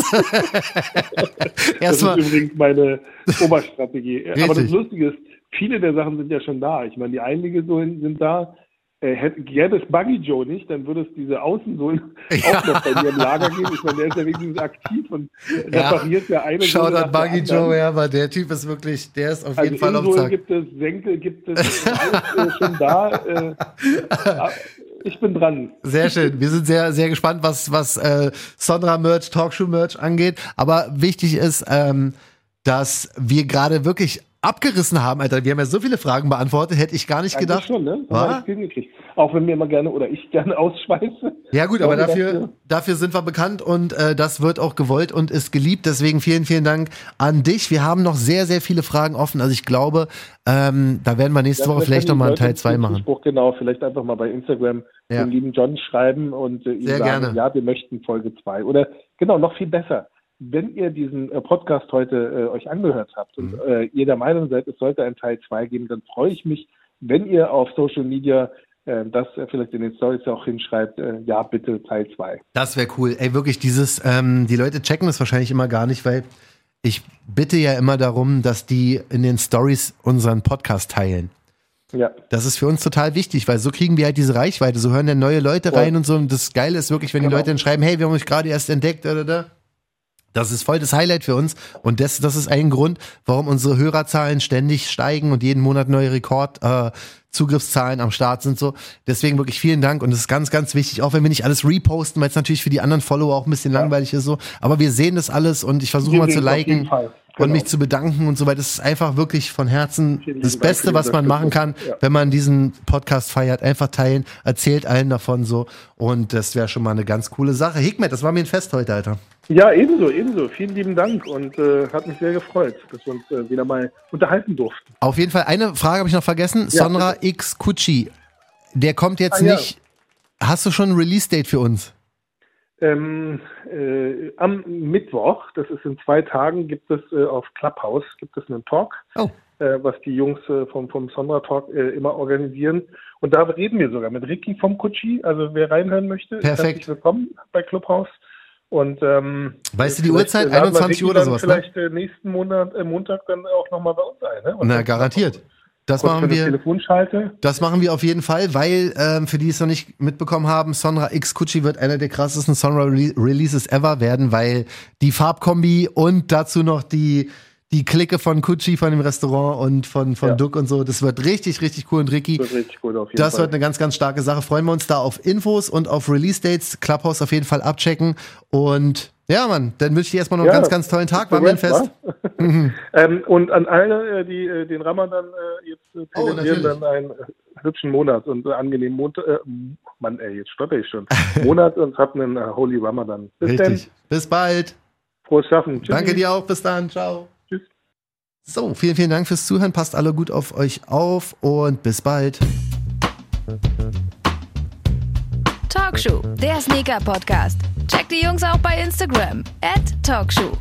ist übrigens meine Oberstrategie. Richtig. Aber das Lustige ist, viele der Sachen sind ja schon da. Ich meine, die Einige so sind da äh, hätte, gäbe es Buggy Joe nicht, dann würde es diese Außensohlen ja. auch noch bei mir im Lager geben. Ich meine, der ist ja wenigstens aktiv und repariert ja, ja eine Schaut an Buggy Joe, ja, aber der Typ ist wirklich, der ist auf also jeden Fall auf Zack. gibt es, Senkel gibt es, alles schon da. Äh, ich bin dran. Sehr schön. Wir sind sehr, sehr gespannt, was, was äh, Sonra Merch, Talkshow Merch angeht. Aber wichtig ist, ähm, dass wir gerade wirklich abgerissen haben, Alter. Wir haben ja so viele Fragen beantwortet, hätte ich gar nicht Eigentlich gedacht. Schon, ne? War? Auch wenn wir immer gerne oder ich gerne ausschweiße. Ja gut, aber dafür, dafür sind wir bekannt und äh, das wird auch gewollt und ist geliebt. Deswegen vielen, vielen Dank an dich. Wir haben noch sehr, sehr viele Fragen offen. Also ich glaube, ähm, da werden wir nächste ja, Woche vielleicht nochmal einen Teil 2 machen. Spruch, genau, vielleicht einfach mal bei Instagram ja. den lieben John schreiben und äh, ihm sehr sagen, gerne. ja, wir möchten Folge 2. Oder genau, noch viel besser wenn ihr diesen äh, Podcast heute äh, euch angehört habt und mhm. äh, ihr der Meinung seid, es sollte einen Teil 2 geben, dann freue ich mich, wenn ihr auf Social Media äh, das vielleicht in den Stories auch hinschreibt, äh, ja, bitte Teil 2. Das wäre cool. Ey, wirklich, dieses, ähm, die Leute checken das wahrscheinlich immer gar nicht, weil ich bitte ja immer darum, dass die in den Stories unseren Podcast teilen. Ja. Das ist für uns total wichtig, weil so kriegen wir halt diese Reichweite. So hören dann neue Leute rein und so. Und das Geile ist wirklich, wenn genau. die Leute dann schreiben, hey, wir haben euch gerade erst entdeckt, oder da. Das ist voll das Highlight für uns und das, das ist ein Grund, warum unsere Hörerzahlen ständig steigen und jeden Monat neue Rekordzugriffszahlen äh, am Start sind so. Deswegen wirklich vielen Dank und es ist ganz, ganz wichtig, auch wenn wir nicht alles reposten, weil es natürlich für die anderen Follower auch ein bisschen ja. langweilig ist so. Aber wir sehen das alles und ich versuche mal zu liken genau. und mich zu bedanken und so weiter. Das ist einfach wirklich von Herzen das Beste, was man machen kann, wenn man diesen Podcast feiert. Einfach teilen, erzählt allen davon so. Und das wäre schon mal eine ganz coole Sache. Hikmet, das war mir ein Fest heute, Alter. Ja, ebenso, ebenso. Vielen lieben Dank und äh, hat mich sehr gefreut, dass wir uns äh, wieder mal unterhalten durften. Auf jeden Fall, eine Frage habe ich noch vergessen. Ja, Sonra bitte. X Kuchi, der kommt jetzt ah, nicht. Ja. Hast du schon ein Release-Date für uns? Ähm, äh, am Mittwoch, das ist in zwei Tagen, gibt es äh, auf Clubhouse gibt es einen Talk, oh. äh, was die Jungs äh, vom, vom Sonra Talk immer organisieren. Und da reden wir sogar mit Ricky vom Kutschi. Also wer reinhören möchte, Perfekt. herzlich willkommen bei Clubhouse. Und ähm, weißt du die Uhrzeit? 21 Uhr oder sowas? Ne? Vielleicht ne? nächsten Monat, äh, Montag dann auch nochmal bei uns sein. Ne? Na garantiert. Das machen wir. Das machen wir auf jeden Fall, weil ähm, für die es noch nicht mitbekommen haben, Sonra X Kutschi wird einer der krassesten Sonra Releases ever werden, weil die Farbkombi und dazu noch die die Clique von Kutschi von dem Restaurant und von, von ja. Duck und so. Das wird richtig, richtig cool. Und Ricky, das, wird, cool das wird eine ganz, ganz starke Sache. Freuen wir uns da auf Infos und auf Release-Dates. Clubhouse auf jeden Fall abchecken. Und ja, Mann, dann wünsche ich dir erstmal noch einen ganz, ganz tollen Tag. Ein Fest. Mhm. ähm, und an alle, äh, die äh, den Ramadan äh, jetzt äh, oh, zelebrieren, oh, dann einen hübschen Monat und äh, angenehmen Montag. Äh, Mann, ey, jetzt stotter ich schon. Monat und habt einen äh, Holy Ramadan. Bis Richtig. Denn. Bis bald. Frohes Schaffen. Tschüssi. Danke dir auch. Bis dann. Ciao. So, vielen, vielen Dank fürs Zuhören. Passt alle gut auf euch auf und bis bald. Talkshow, der Sneaker-Podcast. Checkt die Jungs auch bei Instagram. At Talkshow.